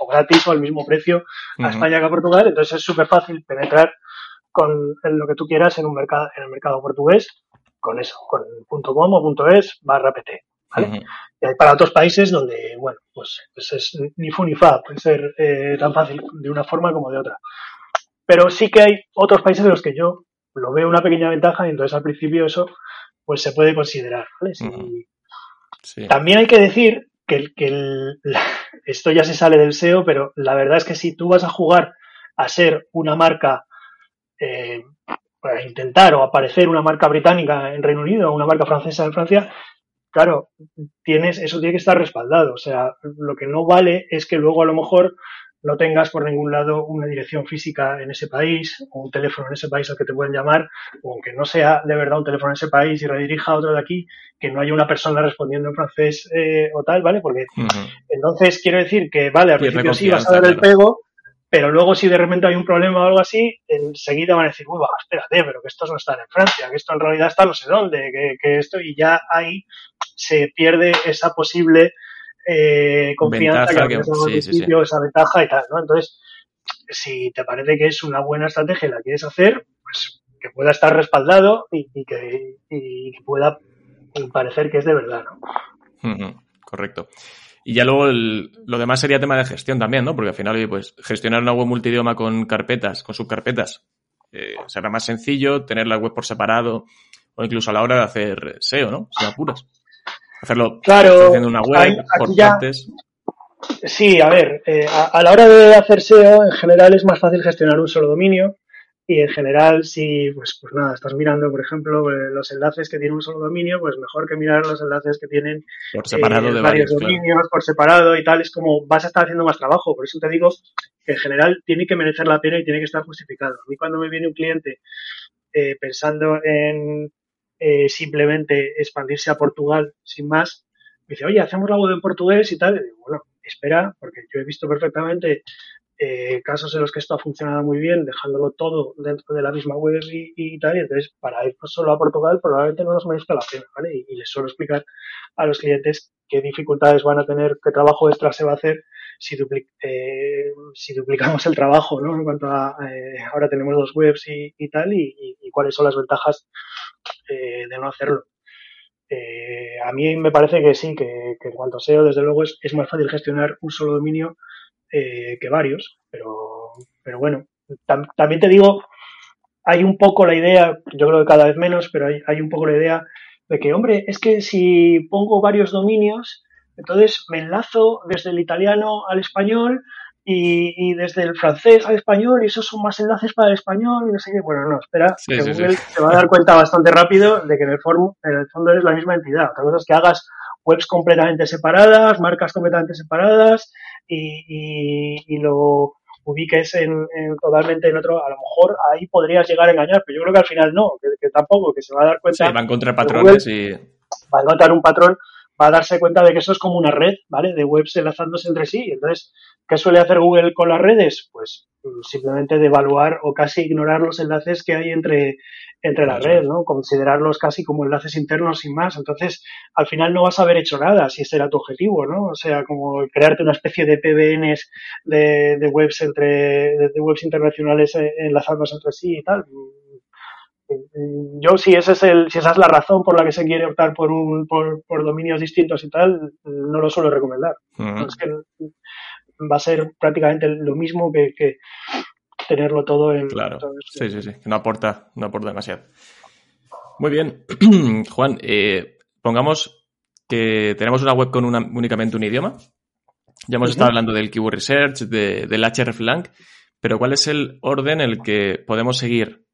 O, gratis o al mismo precio a España que a Portugal. Entonces es súper fácil penetrar con lo que tú quieras en un mercado, en el mercado portugués, con eso, con .com o .es barra pt, ¿vale? Y hay para otros países donde, bueno, pues, pues es ni fu ni fa, puede ser eh, tan fácil de una forma como de otra. Pero sí que hay otros países en los que yo lo veo una pequeña ventaja y entonces al principio eso pues se puede considerar, ¿vale? Si, También hay que decir que, que esto ya se sale del SEO, pero la verdad es que si tú vas a jugar a ser una marca, eh, para intentar o aparecer una marca británica en Reino Unido o una marca francesa en Francia, claro, tienes, eso tiene que estar respaldado. O sea, lo que no vale es que luego a lo mejor no tengas por ningún lado una dirección física en ese país o un teléfono en ese país al que te pueden llamar, o aunque no sea de verdad un teléfono en ese país y redirija a otro de aquí, que no haya una persona respondiendo en francés eh, o tal, ¿vale? Porque entonces quiero decir que, vale, al principio sí vas a dar el pego, pero luego si de repente hay un problema o algo así, enseguida van a decir, uy, va, espérate, pero que estos no están en Francia, que esto en realidad está no sé dónde, que, que esto, y ya ahí se pierde esa posible eh, confianza que, principio, esa ventaja y tal, ¿no? Entonces, si te parece que es una buena estrategia y la quieres hacer, pues que pueda estar respaldado y, que, pueda parecer que es de verdad, ¿no? correcto. Y ya luego lo demás sería tema de gestión también, ¿no? Porque al final, pues, gestionar una web multidioma con carpetas, con subcarpetas, eh, será más sencillo, tener la web por separado, o incluso a la hora de hacer SEO, ¿no? Si apuras. Hacerlo claro, haciendo una web por partes. Sí, a ver, eh, a, la hora de hacer SEO, en general es más fácil gestionar un solo dominio. Y en general, si, pues, pues nada, estás mirando, por ejemplo, eh, los enlaces que tienen un solo dominio, pues mejor que mirar los enlaces que tienen por separado eh, de varios, dominios, por separado y tal. Es como vas a estar haciendo más trabajo. Por eso te digo que en general tiene que merecer la pena y tiene que estar justificado. A mí cuando me viene un cliente pensando en, eh, simplemente expandirse a Portugal sin más. Me dice, oye, hacemos la web en portugués y tal. Y digo, bueno, espera, porque yo he visto perfectamente eh, casos en los que esto ha funcionado muy bien, dejándolo todo dentro de la misma web y, tal. Y entonces, para ir solo a Portugal, probablemente no nos merezca la pena, ¿vale? Y, les suelo explicar a los clientes qué dificultades van a tener, qué trabajo extra se va a hacer si, eh, si duplicamos el trabajo, ¿no? En cuanto a, ahora tenemos dos webs y tal, y, cuáles son las ventajas de no hacerlo. Eh, a mí me parece que sí, que, en cuanto a SEO, desde luego es, más fácil gestionar un solo dominio eh, que varios, pero, pero bueno, también te digo, hay un poco la idea, yo creo que cada vez menos, pero hay, hay un poco la idea de que, hombre, es que si pongo varios dominios, entonces me enlazo desde el italiano al español y, desde el francés al español, y esos son más enlaces para el español, y no sé qué. Bueno, no, espera, que Google se va a dar cuenta bastante rápido de que en el, en el fondo eres la misma entidad. Otra cosa es que hagas webs completamente separadas, marcas completamente separadas, y, y, lo ubiques en, totalmente en otro, a lo mejor ahí podrías llegar a engañar, pero yo creo que al final no, que, tampoco, que se va a dar cuenta. Sí, va a encontrar patrones y. Va a encontrar un patrón, va a darse cuenta de que eso es como una red, ¿vale? De webs enlazándose entre sí. Entonces, ¿Qué suele hacer Google con las redes? Pues mm, simplemente devaluar o casi ignorar los enlaces que hay entre, entre la red, ¿no? Considerarlos casi como enlaces internos sin más. Entonces, al final no vas a haber hecho nada si ese era tu objetivo, ¿no? O sea, como crearte una especie de PBNs de, de webs entre, de, webs internacionales eh, enlazados entre sí y tal. Mm, yo, si, ese es el, si esa es la razón por la que se quiere optar por, un, por, por dominios distintos y tal, no lo suelo recomendar. es que va a ser prácticamente lo mismo que, tenerlo todo en... Claro, sí, sí, sí, no aporta, no aporta demasiado. Muy bien, Juan, eh, pongamos que tenemos una web con una, únicamente un idioma. Ya hemos estado hablando del Keyword Research, de, del hreflang, pero ¿cuál es el orden en el que podemos seguir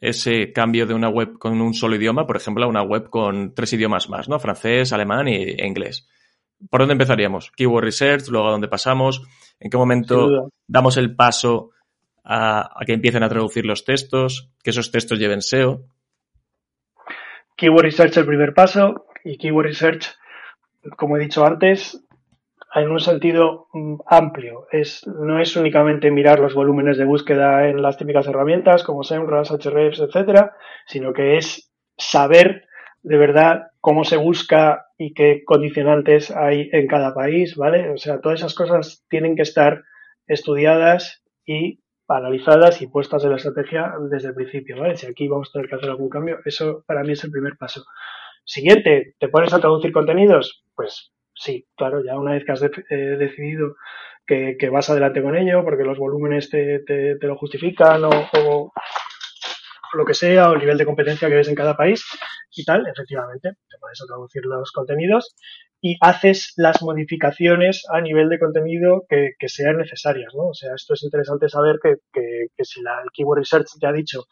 ese cambio de una web con un solo idioma, por ejemplo, a una web con tres idiomas más, ¿no? Francés, alemán e inglés. ¿Por dónde empezaríamos? Keyword Research, luego a dónde pasamos, en qué momento damos el paso a, que empiecen a traducir los textos, que esos textos lleven SEO. Keyword Research el primer paso y Keyword Research, como he dicho antes, en un sentido mm, amplio. Es, no es únicamente mirar los volúmenes de búsqueda en las típicas herramientas como SEMrush, Hrefs, etcétera, sino que es saber de verdad cómo se busca y qué condicionantes hay en cada país, ¿vale? O sea, todas esas cosas tienen que estar estudiadas y analizadas y puestas en la estrategia desde el principio, ¿vale? Si aquí vamos a tener que hacer algún cambio, eso para mí es el primer paso. Siguiente, ¿te pones a traducir contenidos? Pues sí, claro, ya una vez que has eh, decidido que, vas adelante con ello, porque los volúmenes te, lo justifican o, lo que sea, o el nivel de competencia que ves en cada país, y tal, efectivamente, te a traducir los contenidos y haces las modificaciones a nivel de contenido que, sean necesarias, ¿no? O sea, esto es interesante saber que, que, si la, el Keyword Research te ha dicho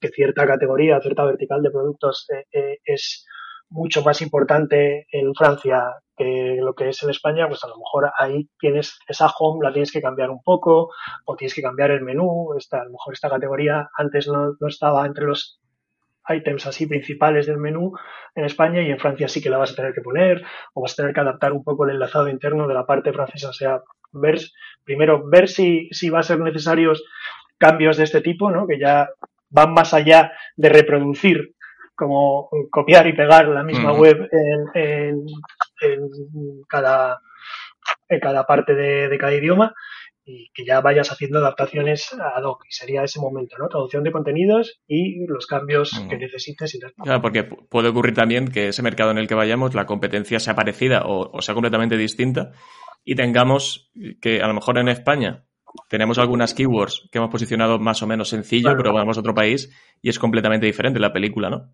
que cierta categoría, cierta vertical de productos eh, eh, es mucho más importante en Francia que lo que es en España, pues a lo mejor ahí tienes esa home, la tienes que cambiar un poco, o tienes que cambiar el menú, esta, a lo mejor esta categoría antes no, no estaba entre los items así principales del menú en España y en Francia sí que la vas a tener que poner o vas a tener que adaptar un poco el enlazado interno de la parte francesa. O sea, ver, primero ver si, si va a ser necesarios cambios de este tipo, ¿no? Que ya van más allá de reproducir como copiar y pegar la misma web en, en, cada, en cada parte de, de cada idioma, y que ya vayas haciendo adaptaciones ad hoc. Y sería ese momento, ¿no? Traducción de contenidos y los cambios que necesites. Y Claro, porque puede ocurrir también que ese mercado en el que vayamos, la competencia sea parecida o, sea completamente distinta y tengamos que a lo mejor en España tenemos algunas keywords que hemos posicionado más o menos sencillo, pero vamos a otro país y es completamente diferente la película, ¿no?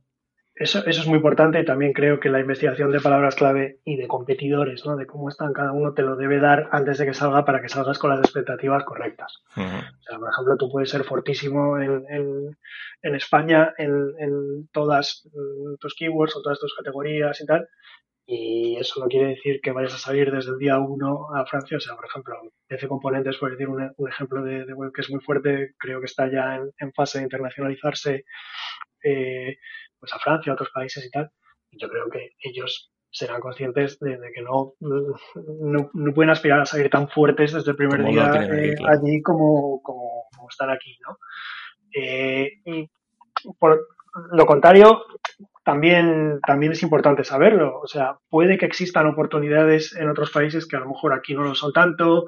Eso, eso es muy importante. También creo que la investigación de palabras clave y de competidores, ¿no? de cómo están cada uno, te lo debe dar antes de que salga para que salgas con las expectativas correctas. o sea, por ejemplo, tú puedes ser fortísimo en, en, en España en, en, todas mm, tus keywords o todas tus categorías y tal. Y eso no quiere decir que vayas a salir desde el día uno a Francia. O sea, por ejemplo, PC Componentes, por decir un, un ejemplo de, de, web que es muy fuerte, creo que está ya en, en fase de internacionalizarse. Eh, pues a Francia, a otros países y tal. Yo creo que ellos serán conscientes de, que no, no, pueden aspirar a salir tan fuertes desde el primer día eh, allí como, como, están aquí, ¿no? Eh, y por lo contrario, también, también es importante saberlo. O sea, puede que existan oportunidades en otros países que a lo mejor aquí no lo son tanto,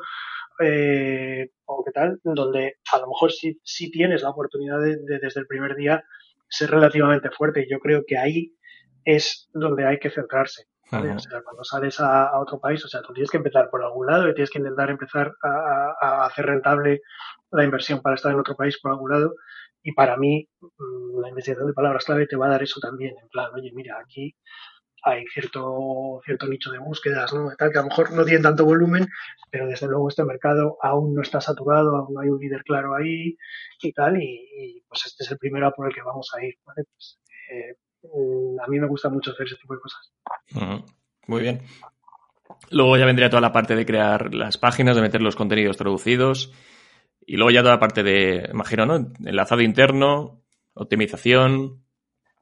eh, o qué tal, donde a lo mejor sí, sí tienes la oportunidad de, desde el primer día ser relativamente fuerte. Y yo creo que ahí es donde hay que centrarse. O sea, cuando sales a, otro país, o sea, tú tienes que empezar por algún lado y tienes que intentar empezar a, hacer rentable la inversión para estar en otro país por algún lado. Y para mí, mm, la investigación de palabras clave te va a dar eso también. En plan, oye, mira, aquí hay cierto, cierto nicho de búsquedas, ¿no? Tal, que a lo mejor no tienen tanto volumen, pero desde luego este mercado aún no está saturado, aún no hay un líder claro ahí y tal, y, pues este es el primero por el que vamos a ir. Pues, eh, mm, a mí me gusta mucho hacer ese tipo de cosas. Muy bien. Luego ya vendría toda la parte de crear las páginas, de meter los contenidos traducidos. Y luego ya toda la parte de, imagino, ¿no? Enlazado interno, optimización,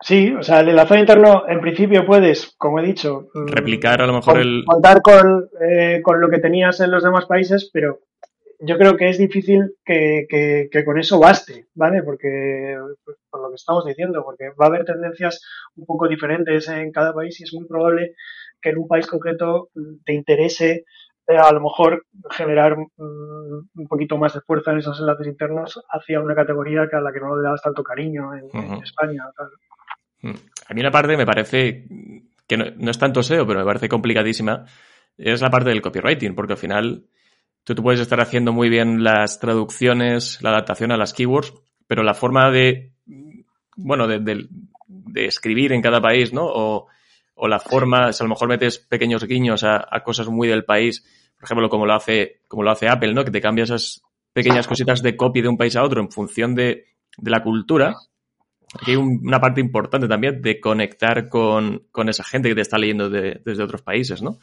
Sí, o sea, el enlazado interno, en principio puedes, como he dicho, mm, replicar a lo mejor el. Contar con, eh, con lo que tenías en los demás países, pero yo creo que es difícil que, que, con eso baste, ¿vale? Porque, pues, por lo que estamos diciendo, porque va a haber tendencias un poco diferentes en cada país y es muy probable que en un país concreto te interese eh, a lo mejor generar mm, un poquito más de fuerza en esos enlaces internos hacia una categoría que a la que no le dabas tanto cariño en, en España. Tal. Mm. A mí una parte me parece que no, es tanto SEO, pero me parece complicadísima, es la parte del copywriting, porque al final tú, tú puedes estar haciendo muy bien las traducciones, la adaptación a las keywords, pero la forma de, bueno, de, escribir en cada país, ¿no? O, o la forma, si a lo mejor metes pequeños guiños a, cosas muy del país, por ejemplo, como lo hace, como lo hace Apple, ¿no? Que te cambia esas pequeñas cositas de copy de un país a otro en función de, de la cultura, Aquí hay una parte importante también de conectar con, esa gente que te está leyendo desde otros países, ¿no?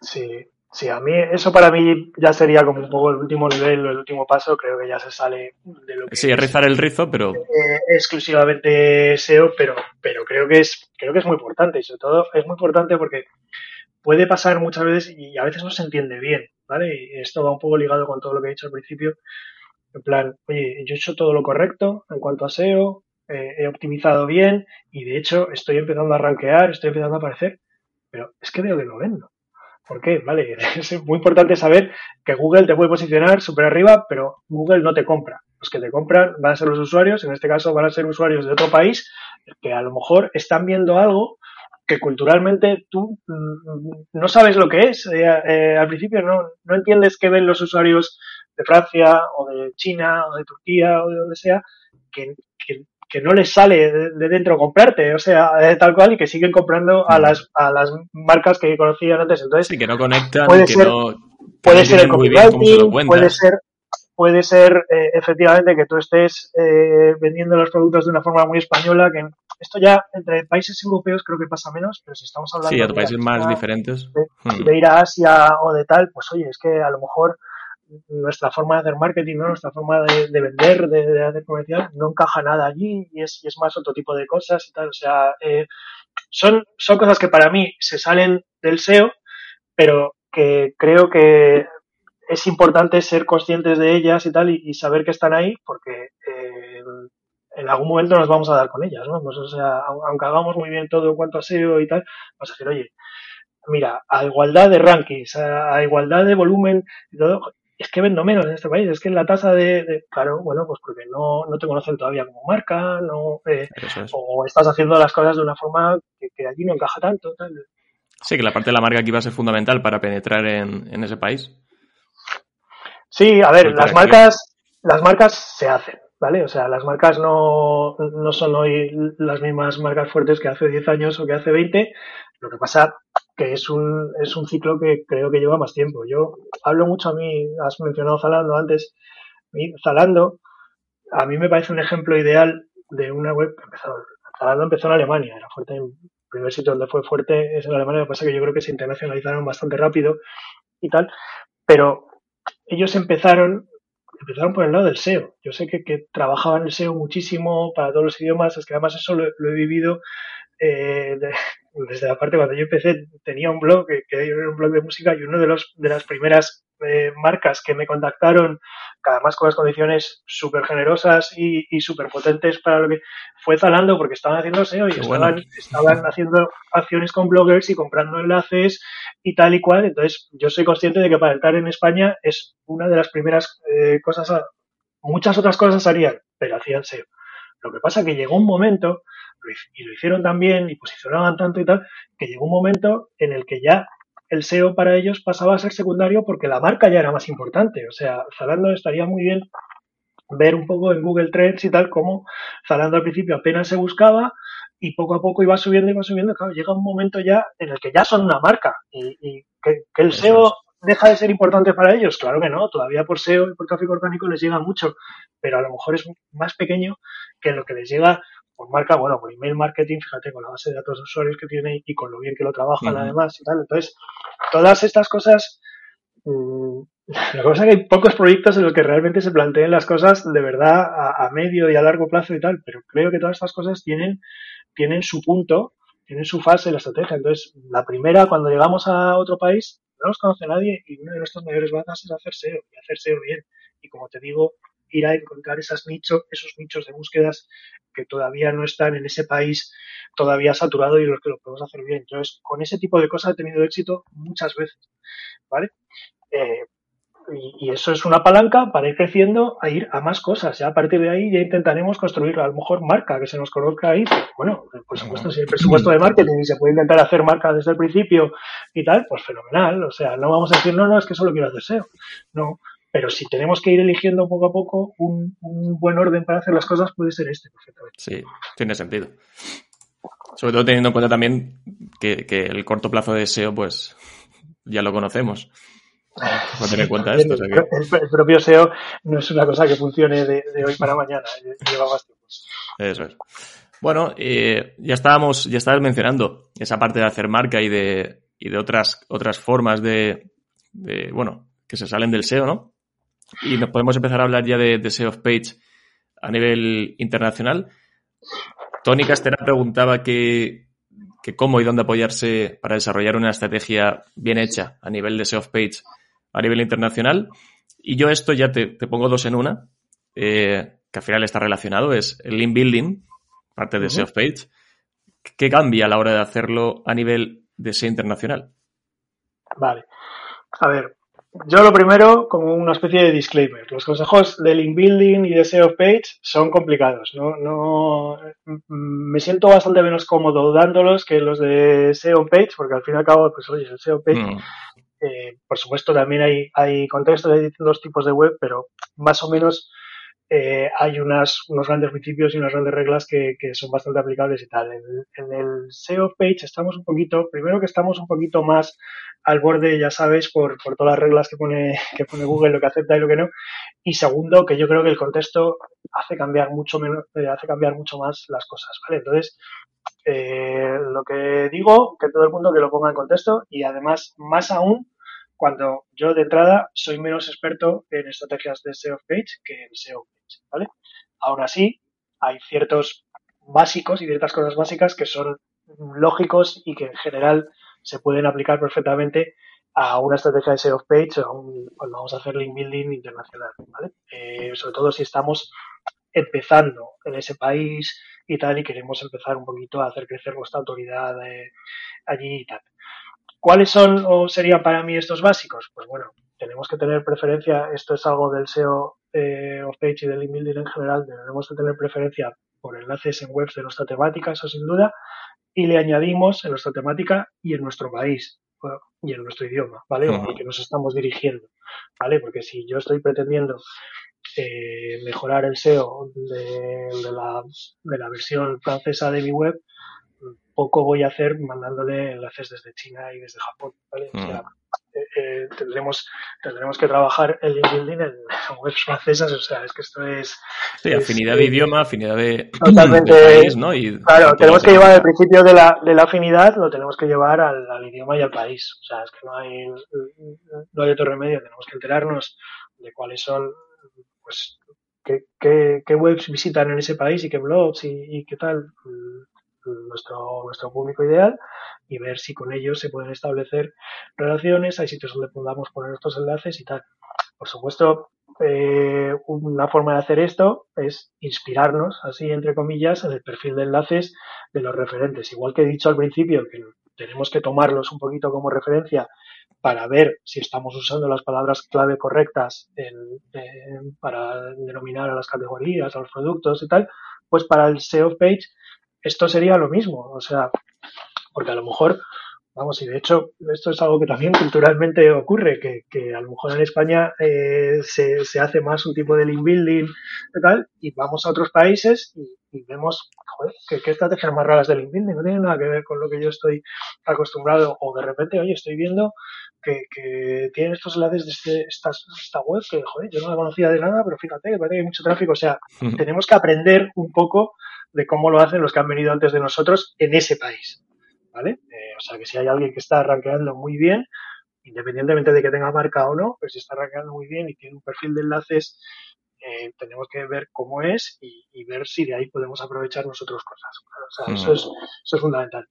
Sí, sí, a mí eso para mí ya sería como un poco el último nivel o el último paso, creo que ya se sale de lo que Sí, rizar el rizo, pero eh, exclusivamente SEO, pero pero creo que es creo que es muy importante y sobre todo es muy importante porque puede pasar muchas veces y a veces no se entiende bien, ¿vale? Y esto va un poco ligado con todo lo que he dicho al principio. En plan, oye, yo he hecho todo lo correcto en cuanto a SEO, eh, he optimizado bien y de hecho estoy empezando a rankear, estoy empezando a aparecer, pero es que veo que no vendo. ¿Por qué? Vale, es muy importante saber que Google te puede posicionar súper arriba, pero Google no te compra. Los que te compran van a ser los usuarios, en este caso van a ser usuarios de otro país que a lo mejor están viendo algo que culturalmente tú mm, no sabes lo que es. Eh, eh, al principio no, no entiendes qué ven los usuarios de Francia o de China o de Turquía o de donde sea, que, que no les sale de, dentro comprarte, o sea, tal cual, y que siguen comprando a las, a las marcas que conocían antes. Entonces, sí, que no conectan, puede que ser, no, puede ser el copywriting, puede ser, puede ser eh, efectivamente que tú estés eh, vendiendo los productos de una forma muy española, que esto ya entre países europeos creo que pasa menos, pero si estamos hablando sí, de países más diferentes. Hmm. De, ir a Asia o de tal, pues oye, es que a lo mejor nuestra forma de hacer marketing, ¿no? nuestra forma de, vender, de, hacer comercial, no encaja nada allí y es, y es más otro tipo de cosas y tal. O sea, eh, son, son cosas que para mí se salen del SEO, pero que creo que es importante ser conscientes de ellas y tal y, saber que están ahí porque eh, en algún momento nos vamos a dar con ellas, ¿no? Pues, o sea, aunque hagamos muy bien todo en cuanto a SEO y tal, vamos a decir, oye, mira, a igualdad de rankings, a, igualdad de volumen y todo, es que vendo menos en este país, es que la tasa de, claro, bueno, pues porque no, no te conocen todavía como marca, no, eh, o estás haciendo las cosas de una forma que, que allí no encaja tanto, tal. Sí, que la parte de la marca aquí va a ser fundamental para penetrar en, en ese país. Sí, a ver, las marcas, las marcas se hacen, ¿vale? O sea, las marcas no, no son hoy las mismas marcas fuertes que hace 10 años o que hace 20. Lo que pasa que es un, es un ciclo que creo que lleva más tiempo. Yo hablo mucho a mí, has mencionado Zalando antes. Zalando, a mí me parece un ejemplo ideal de una web que empezó, Zalando empezó en Alemania, era fuerte el primer sitio donde fue fuerte es en Alemania, lo que pasa es que yo creo que se internacionalizaron bastante rápido y tal, pero ellos empezaron empezaron por el lado del SEO. Yo sé que, que trabajaban el SEO muchísimo para todos los idiomas, es que además eso lo, he vivido eh, desde la parte cuando yo empecé tenía un blog que, era un blog de música y uno de los de las primeras eh, marcas que me contactaron además con las condiciones súper generosas y, y súper potentes para lo que fue Zalando porque estaban haciendo SEO y estaban, estaban haciendo acciones con bloggers y comprando enlaces y tal y cual. Entonces, yo soy consciente de que para estar en España es una de las primeras eh, cosas, muchas otras cosas harían, pero hacían SEO. Lo que pasa que llegó un momento, y lo hicieron también y posicionaban tanto y tal, que llegó un momento en el que ya el SEO para ellos pasaba a ser secundario porque la marca ya era más importante. O sea, Zalando estaría muy bien ver un poco en Google Trends y tal como Zalando al principio apenas se buscaba y poco a poco iba subiendo, y iba subiendo. Claro, llega un momento ya en el que ya son una marca y, que, el SEO deja de ser importante para ellos. Claro que no, todavía por SEO y por tráfico orgánico les llega mucho, pero a lo mejor es más pequeño que lo que les llega por marca, bueno, por email marketing, fíjate, con la base de datos de usuarios que tiene y con lo bien que lo trabajan además y tal. Entonces, todas estas cosas, mm, la cosa es que hay pocos proyectos en los que realmente se planteen las cosas de verdad a, medio y a largo plazo y tal, pero creo que todas estas cosas tienen, tienen su punto, tienen su fase, la estrategia. Entonces, la primera, cuando llegamos a otro país, no nos conoce nadie y una de nuestras mayores batas es hacer SEO y hacer SEO bien. Y como te digo, ir a encontrar esas nichos, esos nichos de búsquedas que todavía no están en ese país todavía saturado y los que lo podemos hacer bien. Entonces, con ese tipo de cosas he tenido éxito muchas veces, ¿vale? Eh, y, eso es una palanca para ir creciendo a ir a más cosas. Ya a partir de ahí ya intentaremos construir a lo mejor marca que se nos conozca ahí. bueno, por supuesto, si el presupuesto de marketing y se puede intentar hacer marca desde el principio y tal, pues fenomenal. O sea, no vamos a decir, no, no, es que solo quiero hacer SEO. No, pero si tenemos que ir eligiendo poco a poco un, buen orden para hacer las cosas, puede ser este perfectamente. Sí, tiene sentido. Sobre todo teniendo en cuenta también que, el corto plazo de SEO, pues ya lo conocemos. No en cuenta esto. el, propio SEO no es una cosa que funcione de, hoy para mañana, lleva más tiempo. Eso es. Bueno, eh, ya estábamos, ya estabas mencionando esa parte de hacer marca y de, y de otras, otras formas de, de, bueno, que se salen del SEO, ¿no? y nos podemos empezar a hablar ya de, de SEO of Page a nivel internacional. Tony Castera preguntaba que, cómo y dónde apoyarse para desarrollar una estrategia bien hecha a nivel de SEO of Page a nivel internacional. Y yo esto ya te, pongo dos en una, eh, que al final está relacionado, es el link building, parte de SEO of Page. ¿Qué cambia a la hora de hacerlo a nivel de SEO internacional? Vale. A ver, yo lo primero, como una especie de disclaimer, los consejos de link building y de SEO page son complicados. No, no, me siento bastante menos cómodo dándolos que los de SEO page, porque al fin y al cabo, pues oye, el SEO page, mm. Eh, por supuesto también hay, hay contextos, hay distintos tipos de web, pero más o menos eh, hay unas, unos grandes principios y unas grandes reglas que, que son bastante aplicables y tal. En, el SEO page estamos un poquito, primero que estamos un poquito más al borde, ya sabes, por, por todas las reglas que pone, que pone Google, lo que acepta y lo que no. Y segundo, que yo creo que el contexto hace cambiar mucho menos, eh, hace cambiar mucho más las cosas, ¿vale? Entonces, eh, lo que digo, que todo el mundo que lo ponga en contexto y además, más aún, cuando yo de entrada soy menos experto en estrategias de SEO page que en SEO page, ¿vale? Aún así, hay ciertos básicos y ciertas cosas básicas que son lógicos y que en general se pueden aplicar perfectamente a una estrategia de SEO page o a un, cuando vamos a hacer link building internacional, ¿vale? Eh, sobre todo si estamos empezando en ese país y tal y queremos empezar un poquito a hacer crecer nuestra autoridad eh, allí y tal. ¿Cuáles son o serían para mí estos básicos? Pues bueno, tenemos que tener preferencia, esto es algo del SEO eh, of page y del building en general, tenemos que tener preferencia por enlaces en webs de nuestra temática, eso sin duda, y le añadimos en nuestra temática y en nuestro país y en nuestro idioma, ¿vale? O al que nos estamos dirigiendo, ¿vale? Porque si yo estoy pretendiendo eh, mejorar el SEO de, de, la, de la versión francesa de mi web, poco voy a hacer mandándole enlaces desde China y desde Japón, ¿vale? O sea, eh, eh, tendremos, tendremos que trabajar el link building en webs francesas, o sea, es que esto es... Sí, es, afinidad de idioma, afinidad de, totalmente, de país, ¿no? Y claro, tenemos que llevar el principio de la, de la afinidad, lo tenemos que llevar al, al, idioma y al país, o sea, es que no hay, no hay otro remedio, tenemos que enterarnos de cuáles son, pues, qué, webs visitan en ese país y qué blogs y, qué tal nuestro, nuestro público ideal y ver si con ellos se pueden establecer relaciones, hay sitios donde podamos poner estos enlaces y tal. Por supuesto, eh, una forma de hacer esto es inspirarnos, así entre comillas, en el perfil de enlaces de los referentes. Igual que he dicho al principio que tenemos que tomarlos un poquito como referencia para ver si estamos usando las palabras clave correctas en, para denominar a las categorías, a los productos y tal, pues para el SEO page esto sería lo mismo, o sea, porque a lo mejor, vamos, y de hecho esto es algo que también culturalmente ocurre, que, que a lo mejor en España eh, se, se, hace más un tipo de link building y tal, y vamos a otros países y, y vemos, joder, que qué estrategias más raras de link building, no tiene nada que ver con lo que yo estoy acostumbrado, o de repente, oye, estoy viendo que, que tienen estos enlaces de este, esta, esta web que, joder, yo no la conocía de nada, pero fíjate que parece que hay mucho tráfico, o sea, tenemos que aprender un poco de cómo lo hacen los que han venido antes de nosotros en ese país. ¿Vale? Eh, o sea que si hay alguien que está rankeando muy bien, independientemente de que tenga marca o no, pues si está rankeando muy bien y tiene un perfil de enlaces, eh, tenemos que ver cómo es y, y, ver si de ahí podemos aprovechar nosotros cosas. O sea, eso, es, eso es fundamental.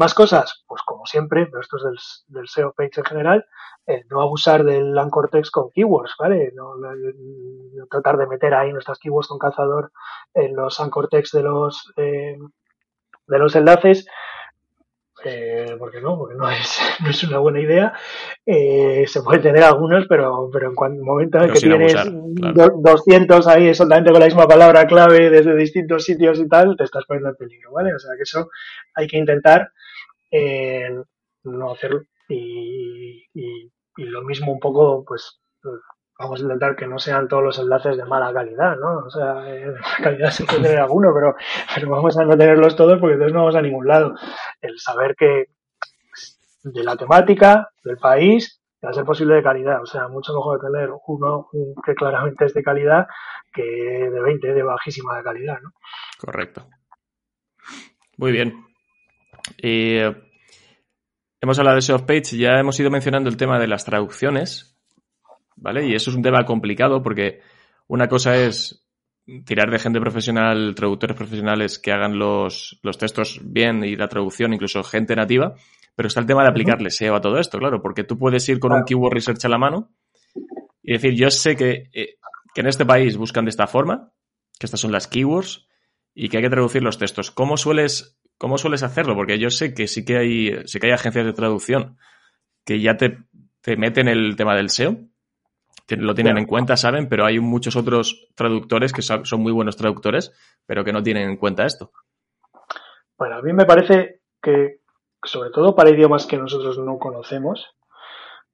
Más cosas, pues como siempre, pero esto es del, del SEO page en general, eh, no abusar del anchor text con keywords, ¿vale? No, no, no, tratar de meter ahí nuestras keywords con calzador en los anchor text de los, eh, de los enlaces, eh, porque no, porque no es, no es una buena idea. Eh, se puede tener algunos, pero, pero en cuanto momento en que tienes abusar, claro. 200 ahí exactamente con la misma palabra clave desde distintos sitios y tal, te estás poniendo en peligro, ¿vale? O sea que eso hay que intentar eh, no hacerlo. Y, lo mismo un poco, pues vamos a intentar que no sean todos los enlaces de mala calidad, ¿no? O sea, de calidad se puede tener alguno, pero, pero vamos a no tenerlos todos porque entonces no vamos a ningún lado. El saber que de la temática, del país, va a ser posible de calidad. O sea, mucho mejor tener uno que claramente es de calidad que de 20 de bajísima calidad, ¿no? Correcto. Muy bien. Y hemos hablado de SEO page, ya hemos ido mencionando el tema de las traducciones, ¿vale? Y eso es un tema complicado porque una cosa es tirar de gente profesional, traductores profesionales que hagan los, los textos bien y la traducción, incluso gente nativa, pero está el tema de aplicarle SEO a todo esto, claro, porque tú puedes ir con un keyword research a la mano y decir, yo sé que, eh, que en este país buscan de esta forma, que estas son las keywords y que hay que traducir los textos. ¿Cómo sueles ¿Cómo sueles hacerlo? Porque yo sé que sí que hay, sí que hay agencias de traducción que ya te, te meten el tema del SEO, lo tienen en cuenta, saben, pero hay muchos otros traductores que son, muy buenos traductores, pero que no tienen en cuenta esto. Bueno, a mí me parece que, sobre todo para idiomas que nosotros no conocemos,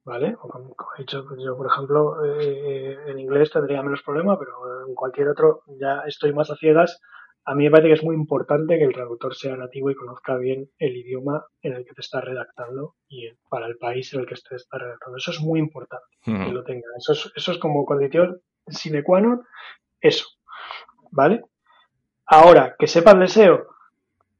¿vale? Como, como he dicho, yo, por ejemplo, eh, en inglés tendría menos problema, pero en cualquier otro ya estoy más a ciegas. A mí me parece que es muy importante que el traductor sea nativo y conozca bien el idioma en el que te está redactando y para el país en el que te está redactando. Eso es muy importante que lo tenga. Eso es, eso es como condición sine qua non, eso. ¿Vale? Ahora, que sepa el deseo,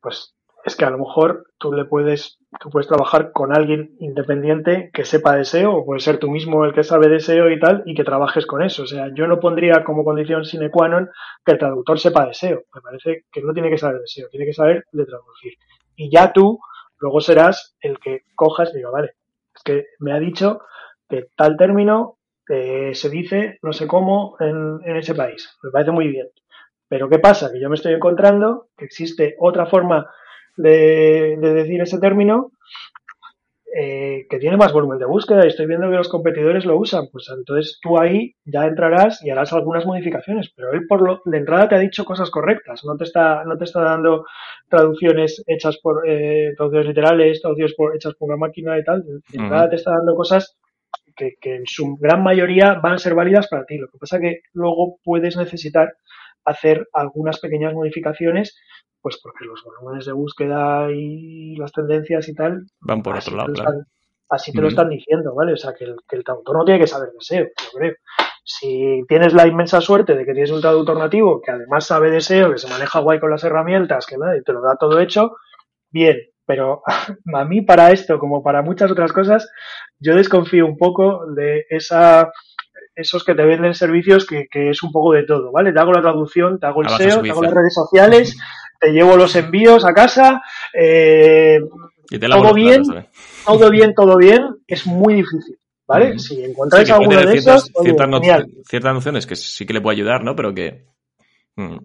pues es que a lo mejor tú le puedes, tú puedes trabajar con alguien independiente que sepa deseo, o puede ser tú mismo el que sabe deseo y tal, y que trabajes con eso. O sea, yo no pondría como condición sine qua non que el traductor sepa deseo. Me parece que no tiene que saber deseo, tiene que saber de traducir. Y ya tú luego serás el que cojas y diga, vale, es que me ha dicho que tal término eh, se dice no sé cómo en, en ese país. Me parece muy bien. Pero ¿qué pasa? Que yo me estoy encontrando que existe otra forma de, decir ese término eh, que tiene más volumen de búsqueda y estoy viendo que los competidores lo usan, pues entonces tú ahí ya entrarás y harás algunas modificaciones, pero él por lo de entrada te ha dicho cosas correctas, no te está, no te está dando traducciones hechas por eh, traducciones literales, traducciones por, hechas por una máquina y tal, de entrada te está dando cosas que, que, en su gran mayoría van a ser válidas para ti. Lo que pasa que luego puedes necesitar hacer algunas pequeñas modificaciones pues porque los volúmenes de búsqueda y las tendencias y tal van por otro lado. así te lo están diciendo, ¿vale? O sea, que el, que el traductor no tiene que saber de SEO, yo creo. Si tienes la inmensa suerte de que tienes un traductor nativo que además sabe de SEO, que se maneja guay con las herramientas, que te lo da todo hecho, bien. Pero a mí para esto, como para muchas otras cosas, yo desconfío un poco de esa esos que te venden servicios que, que, es un poco de todo, ¿vale? Te hago la traducción, te hago el SEO, te hago las redes sociales, te llevo los envíos a casa, eh, todo bien, todo bien, todo bien, es muy difícil. ¿Vale? Si encontráis alguno de esos, ciertas, nociones que sí que le puede ayudar, ¿no? Pero que. Mm,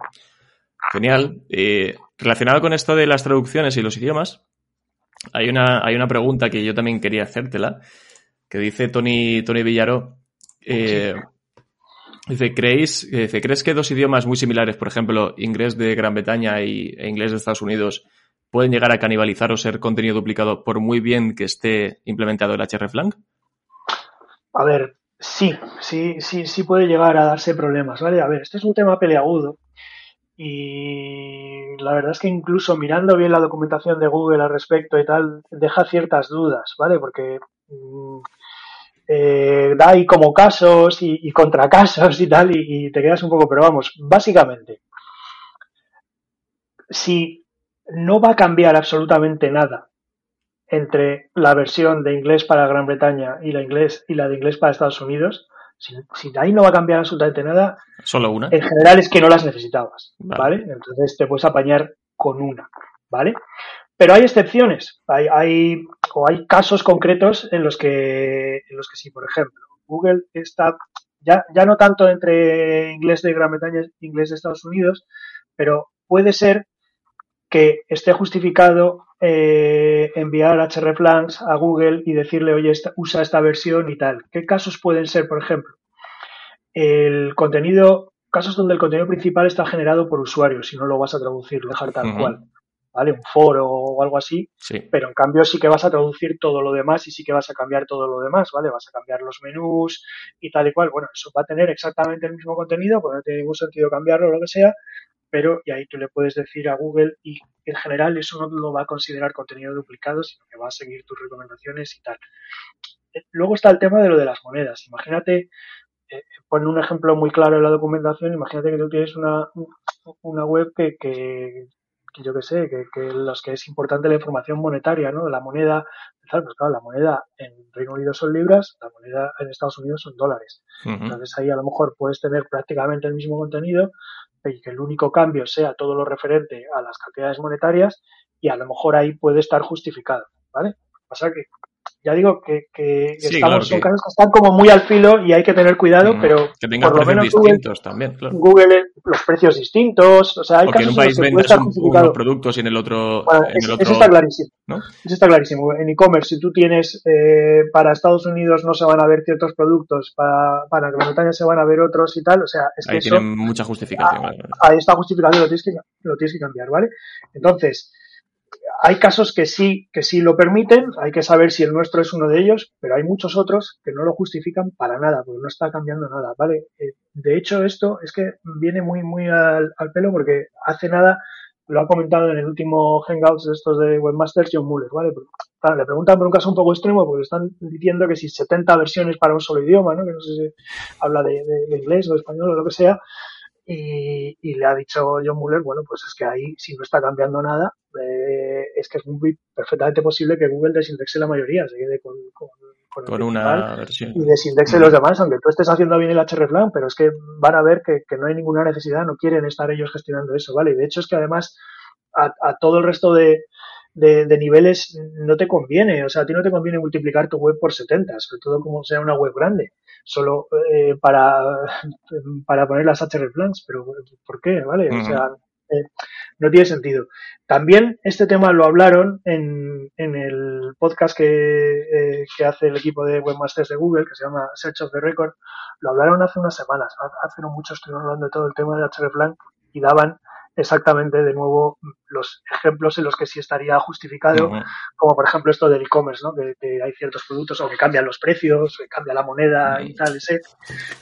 genial. Eh, relacionado con esto de las traducciones y los idiomas, hay una, hay una pregunta que yo también quería hacértela, que dice Tony, Tony Villaró. Eh, Dice, ¿creéis, dice, ¿crees que dos idiomas muy similares, por ejemplo, inglés de Gran Bretaña y, e inglés de Estados Unidos, pueden llegar a canibalizar o ser contenido duplicado por muy bien que esté implementado el hreflang? A ver, sí, sí, sí, sí puede llegar a darse problemas, ¿vale? A ver, este es un tema peleagudo y la verdad es que incluso mirando bien la documentación de Google al respecto y tal, deja ciertas dudas, ¿vale? Porque mm, eh, da ahí como casos y, y contracasos y tal, y, te quedas un poco, pero vamos, básicamente, si no va a cambiar absolutamente nada entre la versión de inglés para Gran Bretaña y la inglés y la de inglés para Estados Unidos, si, si ahí no va a cambiar absolutamente nada, solo una. En general es que no las necesitabas, ¿vale? Entonces te puedes apañar con una, ¿vale? Pero hay excepciones, hay, hay, o hay casos concretos en los que, en los que sí, por ejemplo, Google está ya, ya no tanto entre inglés de Gran Bretaña e inglés de Estados Unidos, pero puede ser que esté justificado eh, enviar hreflangs a Google y decirle, oye, usa esta versión y tal. ¿Qué casos pueden ser, por ejemplo? El contenido, casos donde el contenido principal está generado por usuarios, si no lo vas a traducir, dejar tal cual. ¿Vale? Un foro o algo así, pero en cambio sí que vas a traducir todo lo demás y sí que vas a cambiar todo lo demás, ¿vale? Vas a cambiar los menús y tal y cual. Bueno, eso va a tener exactamente el mismo contenido, pues no tiene ningún sentido cambiarlo o lo que sea, pero y ahí tú le puedes decir a Google y en general eso no lo va a considerar contenido duplicado, sino que va a seguir tus recomendaciones y tal. Eh, luego está el tema de lo de las monedas. Imagínate, eh, pone un ejemplo muy claro en la documentación, imagínate que tú tienes una, una web que, que yo que sé, que, que, los que es importante la información monetaria, ¿no? La moneda, pues claro, la moneda en Reino Unido son libras, la moneda en Estados Unidos son dólares. Entonces ahí a lo mejor puedes tener prácticamente el mismo contenido y que el único cambio sea todo lo referente a las cantidades monetarias y a lo mejor ahí puede estar justificado, ¿vale? Pasa que ya digo que, que estamos, son casos que están como muy al filo y hay que tener cuidado, pero que tengan precios menos distintos Google, también, claro. Google los precios distintos, o sea, hay Porque casos en un país en los que vendes un, unos productos y en el otro, Bueno, en es- el otro eso está clarísimo. ¿no? Eso está clarísimo. En e-commerce, si tú tienes eh, para Estados Unidos no se van a ver ciertos productos, para, para Gran Bretaña se van a ver otros y tal, o sea, es que Ahí eso tienen mucha justificación. Claro. ahí está justificado y lo tienes que, lo tienes que cambiar, ¿vale? Entonces, hay casos que sí, que sí lo permiten, hay que saber si el nuestro es uno de ellos, pero hay muchos otros que no lo justifican para nada, porque no está cambiando nada, ¿vale? Eh, de hecho, esto es que viene muy, muy al, pelo porque hace nada lo ha comentado en el último Hangouts de estos de Webmasters John Muller, ¿vale? le preguntan por un caso un poco extremo porque están diciendo que si 70 versiones para un solo idioma, ¿no? Que no sé si habla de, de inglés o de español o lo que sea, y, le ha dicho John Muller, bueno, pues es que ahí, si no está cambiando nada, eh, es que es muy perfectamente posible que Google desindexe la mayoría, se quede con, con, una versión. Y desindexe los demás, aunque tú estés haciendo bien el hreflang, pero es que van a ver que, no hay ninguna necesidad, no quieren estar ellos gestionando eso, ¿vale? Y de hecho es que además a, todo el resto de, de, niveles no te conviene, o sea, a ti no te conviene multiplicar tu web por 70, sobre todo como sea una web grande solo eh, para, para poner las hreflangs, pero ¿por qué? ¿Vale? O sea, eh, no tiene sentido. También este tema lo hablaron en, en el podcast que, eh, que, hace el equipo de webmasters de Google, que se llama Search of the Record, lo hablaron hace unas semanas, hace no mucho estuvieron hablando de todo el tema de hreflang y daban exactamente de nuevo los ejemplos en los que sí estaría justificado, como por ejemplo esto del e-commerce, ¿no? Que, hay ciertos productos o que cambian los precios, que cambia la moneda y tal. Ese,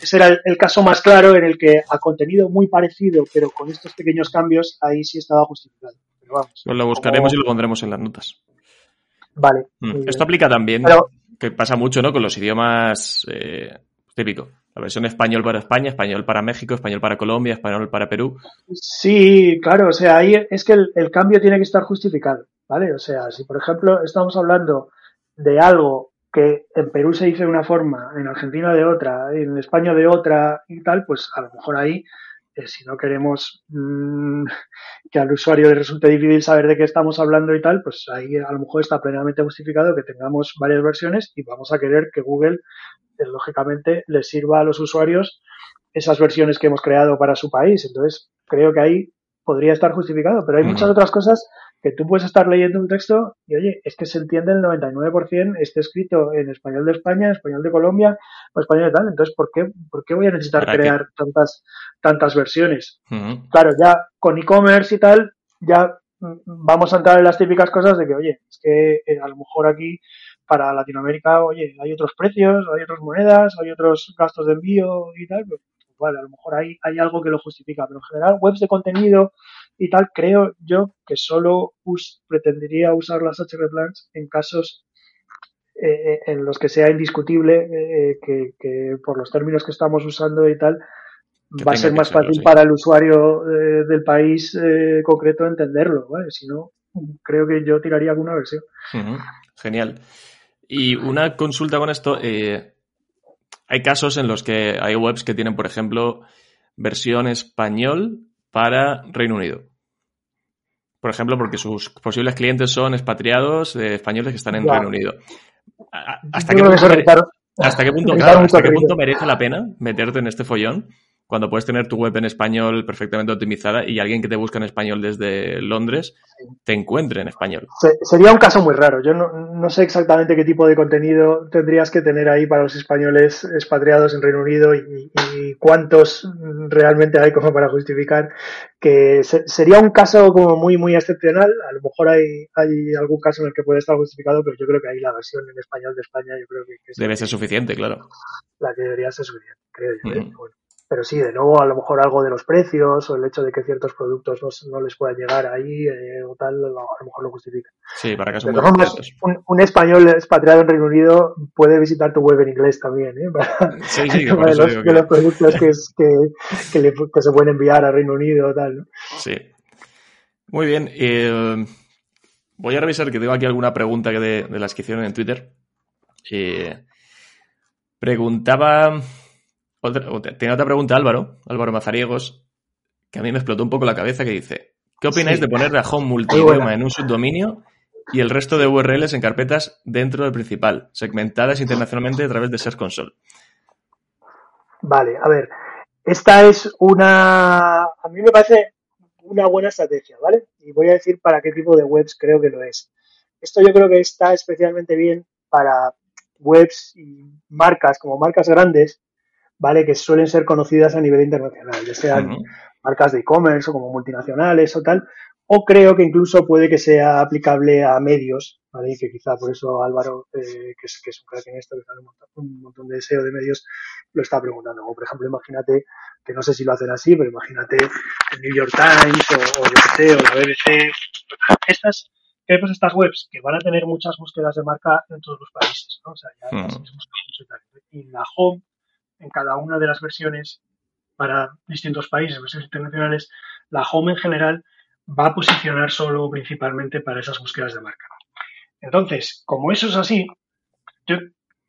ese era el, caso más claro en el que a contenido muy parecido, pero con estos pequeños cambios, ahí sí estaba justificado. Pero vamos, pues lo buscaremos y lo pondremos en las notas. Vale. Mm. Esto aplica también, que pasa mucho, ¿no? Con los idiomas eh, típicos. Versión español para España, español para México, español para Colombia, español para Perú. Sí, claro, o sea, ahí es que el, cambio tiene que estar justificado, ¿vale? O sea, si por ejemplo estamos hablando de algo que en Perú se dice de una forma, en Argentina de otra, en España de otra y tal, pues a lo mejor ahí, eh, si no queremos mm, que al usuario le resulte difícil saber de qué estamos hablando y tal, pues ahí a lo mejor está plenamente justificado que tengamos varias versiones y vamos a querer que Google lógicamente les sirva a los usuarios esas versiones que hemos creado para su país. Entonces, creo que ahí podría estar justificado, pero hay muchas otras cosas que tú puedes estar leyendo un texto y oye, es que se entiende el 99%, esté escrito en español de España, en español de Colombia o español de tal. Entonces, ¿por qué, por qué voy a necesitar crear tantas, tantas versiones? Claro, ya con e-commerce y tal, ya mm, vamos a entrar en las típicas cosas de que, oye, es que eh, a lo mejor aquí para Latinoamérica, oye, hay otros precios, hay otras monedas, hay otros gastos de envío y tal, pues, vale, a lo mejor hay, hay algo que lo justifica, pero en general webs de contenido y tal, creo yo que solo pretendería usar las hreflangs en casos eh, eh, en los que sea indiscutible eh, que, por los términos que estamos usando y tal, va a ser más fácil para el usuario del país concreto entenderlo, ¿vale? Si no, creo que yo tiraría alguna versión. Genial. Y una consulta con esto, eh, hay casos en los que hay webs que tienen, por ejemplo, versión español para Reino Unido. Por ejemplo, porque sus posibles clientes son expatriados españoles que están en Reino Unido. ¿Hasta qué, punto, ¿Hasta qué punto merece la pena meterte en este follón? Cuando puedes tener tu web en español perfectamente optimizada y alguien que te busca en español desde Londres te encuentre en español. Sería un caso muy raro. Yo no, sé exactamente qué tipo de contenido tendrías que tener ahí para los españoles expatriados en Reino Unido y, cuántos realmente hay como para justificar que sería un caso como muy muy excepcional. A lo mejor hay, hay algún caso en el que puede estar justificado, pero yo creo que ahí la versión en español de España yo creo que, debe ser suficiente, claro. La que debería ser suficiente, creo yo. ¿eh? Bueno. Pero sí, de nuevo, a lo mejor algo de los precios o el hecho de que ciertos productos no, les puedan llegar ahí eh, o tal, a lo mejor lo justifica. Sí, para que un, un, español expatriado en Reino Unido puede visitar tu web en inglés también, ¿eh? sí, sí, de, los, productos que, que, se pueden enviar a Reino Unido o tal. Sí. Muy bien. Eh, voy a revisar que tengo aquí alguna pregunta que de, de las que hicieron en Twitter. Eh, preguntaba otra, tengo otra pregunta, Álvaro, Álvaro Mazariegos, que a mí me explotó un poco la cabeza, que dice, ¿qué opináis de poner a home multidioma en un subdominio y el resto de URLs en carpetas dentro del principal, segmentadas internacionalmente a través de Search Console? Vale, a ver, esta es una, a mí me parece una buena estrategia, ¿vale? Y voy a decir para qué tipo de webs creo que lo es. Esto yo creo que está especialmente bien para webs y marcas como marcas grandes ¿vale? Que suelen ser conocidas a nivel internacional, ya sean marcas de e-commerce o como multinacionales o tal, o creo que incluso puede que sea aplicable a medios, ¿vale? Y que quizá por eso Álvaro, eh, que, es, que es un crack en esto, que sabe un montón, un montón de SEO de medios, lo está preguntando. O por ejemplo, imagínate, que no sé si lo hacen así, pero imagínate el New York Times o, o sé, o la BBC, estas, pues estas webs que van a tener muchas búsquedas de marca en todos los países, ¿no? O sea, ya Mm. y la home en cada una de las versiones para distintos países, versiones internacionales, la home en general va a posicionar solo principalmente para esas búsquedas de marca. Entonces, como eso es así, yo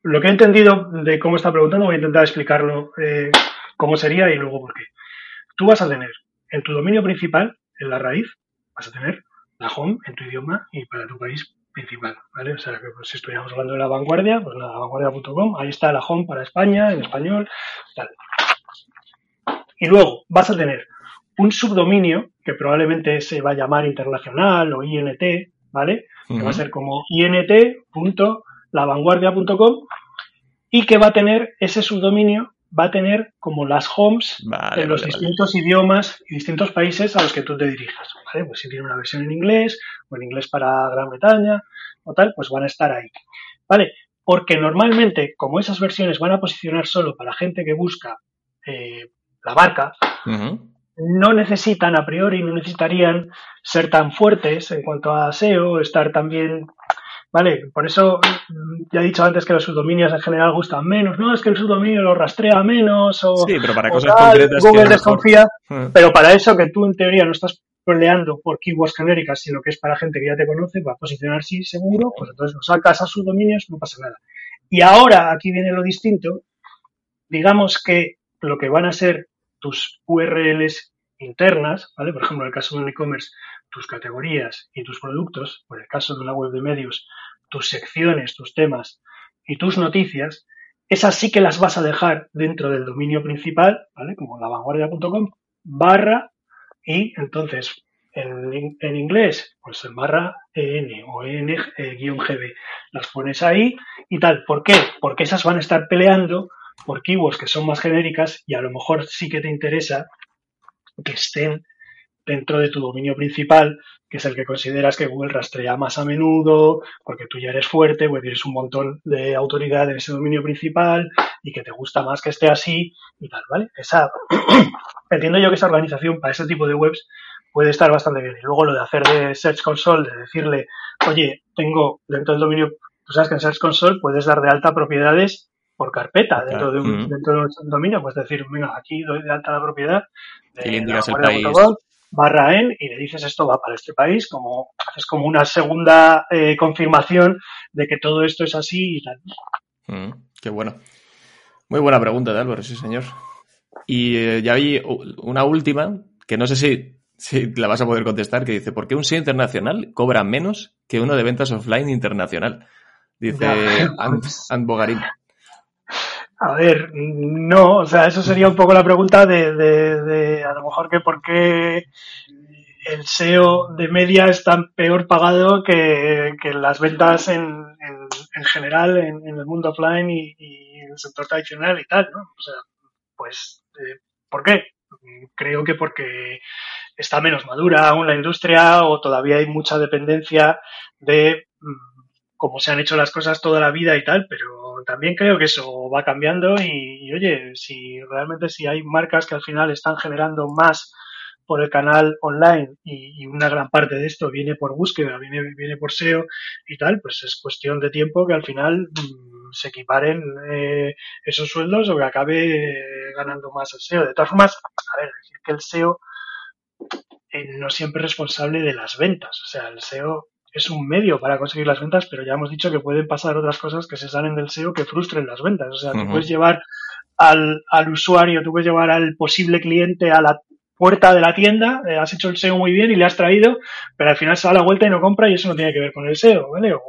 lo que he entendido de cómo está preguntando voy a intentar explicarlo eh, cómo sería y luego por qué. Tú vas a tener en tu dominio principal, en la raíz, vas a tener la home en tu idioma y para tu país principal, ¿vale? O sea, que pues, si estuviéramos hablando de la vanguardia, pues la vanguardia.com, ahí está la home para España, en español, tal. Y luego vas a tener un subdominio que probablemente se va a llamar internacional o INT, ¿vale? Que va a ser como int.lavanguardia.com y que va a tener ese subdominio va a tener como las homes Vale, de los vale, vale. distintos idiomas y distintos países a los que tú te dirijas, ¿vale? Pues si tiene una versión en inglés o en inglés para Gran Bretaña o tal, pues van a estar ahí, ¿vale? Porque normalmente, como esas versiones van a posicionar solo para gente que busca eh, la marca, Ujú. no necesitan a priori, no necesitarían ser tan fuertes en cuanto a SEO, estar también, vale, por eso mm, ya he dicho antes que los subdominios en general gustan menos, no, es que el subdominio lo rastrea menos o, Sí, pero para cosas tal, concretas. Google mejor- desconfía, Mm. pero para eso que tú en teoría no estás peleando por keywords genéricas, sino que es para gente que ya te conoce, va a posicionar sí seguro, pues entonces lo sacas a subdominios, no pasa nada. Y ahora aquí viene lo distinto, digamos que lo que van a ser tus URLs internas, ¿vale? Por ejemplo, en el caso de un e-commerce, tus categorías y tus productos, por el caso de una web de medios, tus secciones, tus temas y tus noticias, esas sí que las vas a dejar dentro del dominio principal, ¿vale? Como lavanguardia.com, barra, y entonces en, en inglés, pues en barra en o en eh, las pones ahí y tal. ¿Por qué? Porque esas van a estar peleando por keywords que son más genéricas y a lo mejor sí que te interesa que estén dentro de tu dominio principal, que es el que consideras que Google rastrea más a menudo, porque tú ya eres fuerte, porque tienes un montón de autoridad en ese dominio principal y que te gusta más que esté así y tal, ¿vale? Esa, entiendo yo que esa organización para ese tipo de webs puede estar bastante bien. Y luego lo de hacer de Search Console, de decirle, oye, tengo dentro del dominio, tú sabes que en Search Console puedes dar de alta propiedades por carpeta dentro de un, Mm. dentro de un dominio, pues decir, venga, aquí doy de alta la propiedad de Y indicas el barra en y le dices esto va para este país, como haces como una segunda eh, confirmación de que todo esto es así y tal. Mm, qué bueno. Muy buena pregunta de Álvaro, sí, señor. Y eh, ya hay una última, que no sé si, si la vas a poder contestar, que dice, ¿por qué un SEO internacional cobra menos que uno de ventas offline internacional? Dice Ant. Ant Bogarín. A ver, no, o sea, eso sería un poco la pregunta de, de, de a lo mejor que por qué el SEO de media es tan peor pagado que, que las ventas en, en, en general en, el mundo offline y, y el sector tradicional y tal, ¿no? O sea, pues, eh, ¿por qué? Creo que porque está menos madura aún la industria o todavía hay mucha dependencia de mm, cómo se han hecho las cosas toda la vida y tal, pero también creo que eso va cambiando y, oye, si realmente si hay marcas que al final están generando más por el canal online y, una gran parte de esto viene por búsqueda, viene, viene por SEO y tal, pues es cuestión de tiempo que al final mmm, se equiparen eh, esos sueldos o que acabe eh, ganando más el SEO. De todas formas, a ver, decir que el SEO eh, no siempre es responsable de las ventas, o sea, el SEO es un medio para conseguir las ventas, pero ya hemos dicho que pueden pasar otras cosas que se salen del SEO que frustren las ventas. O sea, uh -huh. tú puedes llevar al, al, usuario, tú puedes llevar al posible cliente a la puerta de la tienda, eh, has hecho el SEO muy bien y le has traído, pero al final se da la vuelta y no compra y eso no tiene que ver con el SEO, ¿vale? O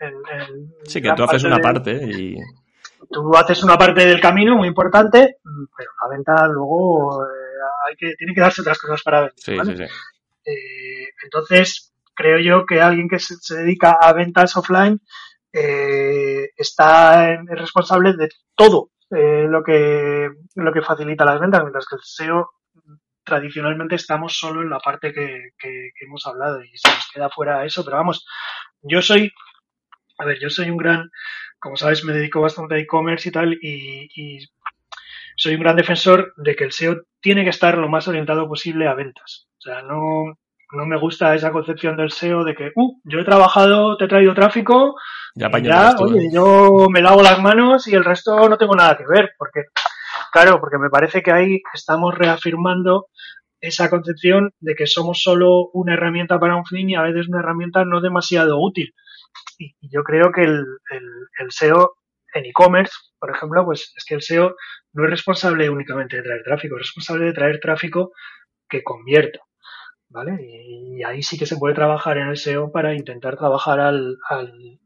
el, el, sí, que tú haces una de, parte y... Tú haces una parte del camino muy importante, pero la venta luego eh, hay que, tiene que darse otras cosas para vender, sí, ¿vale? sí, sí. Eh, entonces, creo yo que alguien que se, dedica a ventas offline eh, está responsable de todo eh, lo que lo que facilita las ventas, mientras que el SEO tradicionalmente estamos solo en la parte que, hemos hablado y se nos queda fuera eso, pero vamos, yo soy, a ver, yo soy un gran, como sabes, me dedico bastante a e-commerce y tal, y soy un gran defensor de que el SEO tiene que estar lo más orientado posible a ventas. O sea, no, no me gusta esa concepción del SEO de que, uh, yo he trabajado, te he traído tráfico, ya, ya oye, ¿eh? yo me lavo las manos y el resto no tengo nada que ver, porque, claro, porque me parece que ahí estamos reafirmando esa concepción de que somos solo una herramienta para un fin y a veces una herramienta no demasiado útil. Y, yo creo que el, el, el SEO en e-commerce, por ejemplo, pues es que el SEO no es responsable únicamente de traer tráfico, es responsable de traer tráfico que convierta. ¿Vale? Y, ahí sí que se puede trabajar en el SEO para intentar trabajar al, al,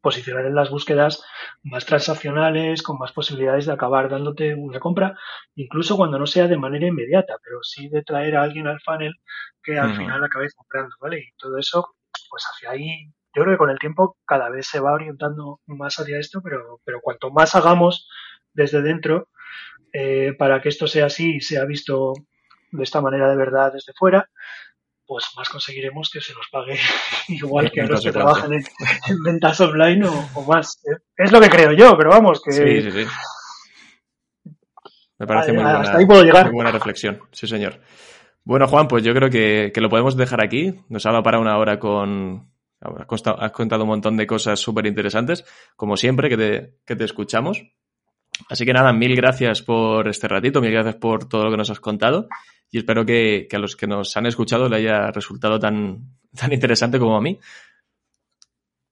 posicionar en las búsquedas más transaccionales, con más posibilidades de acabar dándote una compra, incluso cuando no sea de manera inmediata, pero sí de traer a alguien al funnel que al final acabe comprando, ¿vale? Y todo eso, pues hacia ahí, yo creo que con el tiempo cada vez se va orientando más hacia esto, pero, pero cuanto más hagamos desde dentro, eh, para que esto sea así y sea visto de esta manera de verdad desde fuera, pues más conseguiremos que se nos pague igual que a los que trabajan en, ventas online o, más. Es lo que creo yo, pero vamos, que... Sí, sí, sí. Me parece muy, buena, buena reflexión, sí señor. Bueno, Juan, pues yo creo que, lo podemos dejar aquí. Nos ha dado para una hora con... Has contado un montón de cosas súper interesantes, como siempre, que te, que te escuchamos. Así que nada, mil gracias por este ratito, mil gracias por todo lo que nos has contado y espero que, a los que nos han escuchado le haya resultado tan, tan interesante como a mí.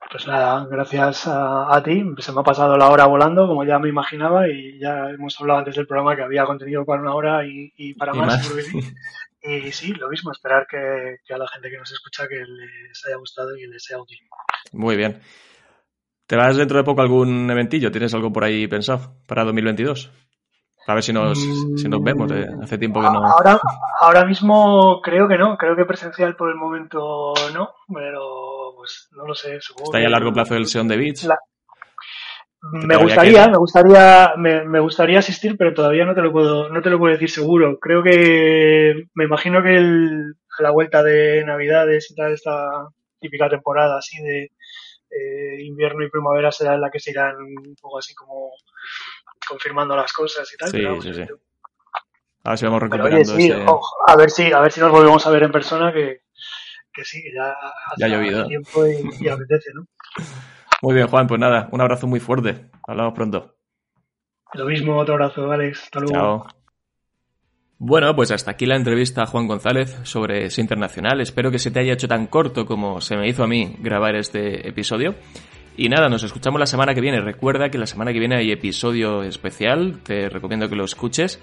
Pues nada, gracias a, ti. Se me ha pasado la hora volando, como ya me imaginaba, y ya hemos hablado antes del programa que había contenido para una hora y, para más. Y sí, lo mismo, esperar que, que, a la gente que nos escucha que les haya gustado y les sea útil. Muy bien. ¿Te vas dentro de poco algún eventillo? ¿Tienes algo por ahí pensado para 2022? A ver si nos, si nos vemos. Eh. Hace tiempo que no. Ahora, ahora mismo creo que no. Creo que presencial por el momento no. Pero pues no lo sé. Está ahí a largo plazo el Seon de Beach. Me gustaría, me gustaría, me, gustaría asistir, pero todavía no te lo puedo, no te lo puedo decir seguro. Creo que me imagino que el, a la vuelta de Navidades y tal esta típica temporada así de eh, invierno y primavera será en la que se irán un poco así como confirmando las cosas y tal. Sí, sí, sí. A ver si vamos recuperando a ver si, a ver si nos volvemos a ver en persona que, que sí, que ya, ya ha llovido. tiempo y, apetece, ¿no? Muy bien, Juan, pues nada, un abrazo muy fuerte. Hablamos pronto. Lo mismo, otro abrazo, Alex. Hasta luego. Chao. Bueno, pues hasta aquí la entrevista a Juan González sobre ese internacional. Espero que se te haya hecho tan corto como se me hizo a mí grabar este episodio. Y nada, nos escuchamos la semana que viene. Recuerda que la semana que viene hay episodio especial, te recomiendo que lo escuches.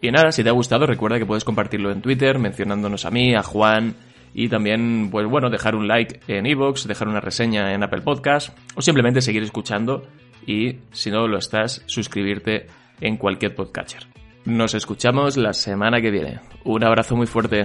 Y nada, si te ha gustado, recuerda que puedes compartirlo en Twitter, mencionándonos a mí, a Juan, y también, pues bueno, dejar un like en iVoox, dejar una reseña en Apple Podcast, o simplemente seguir escuchando, y si no lo estás, suscribirte en cualquier podcatcher. Nos escuchamos la semana que viene. Un abrazo muy fuerte.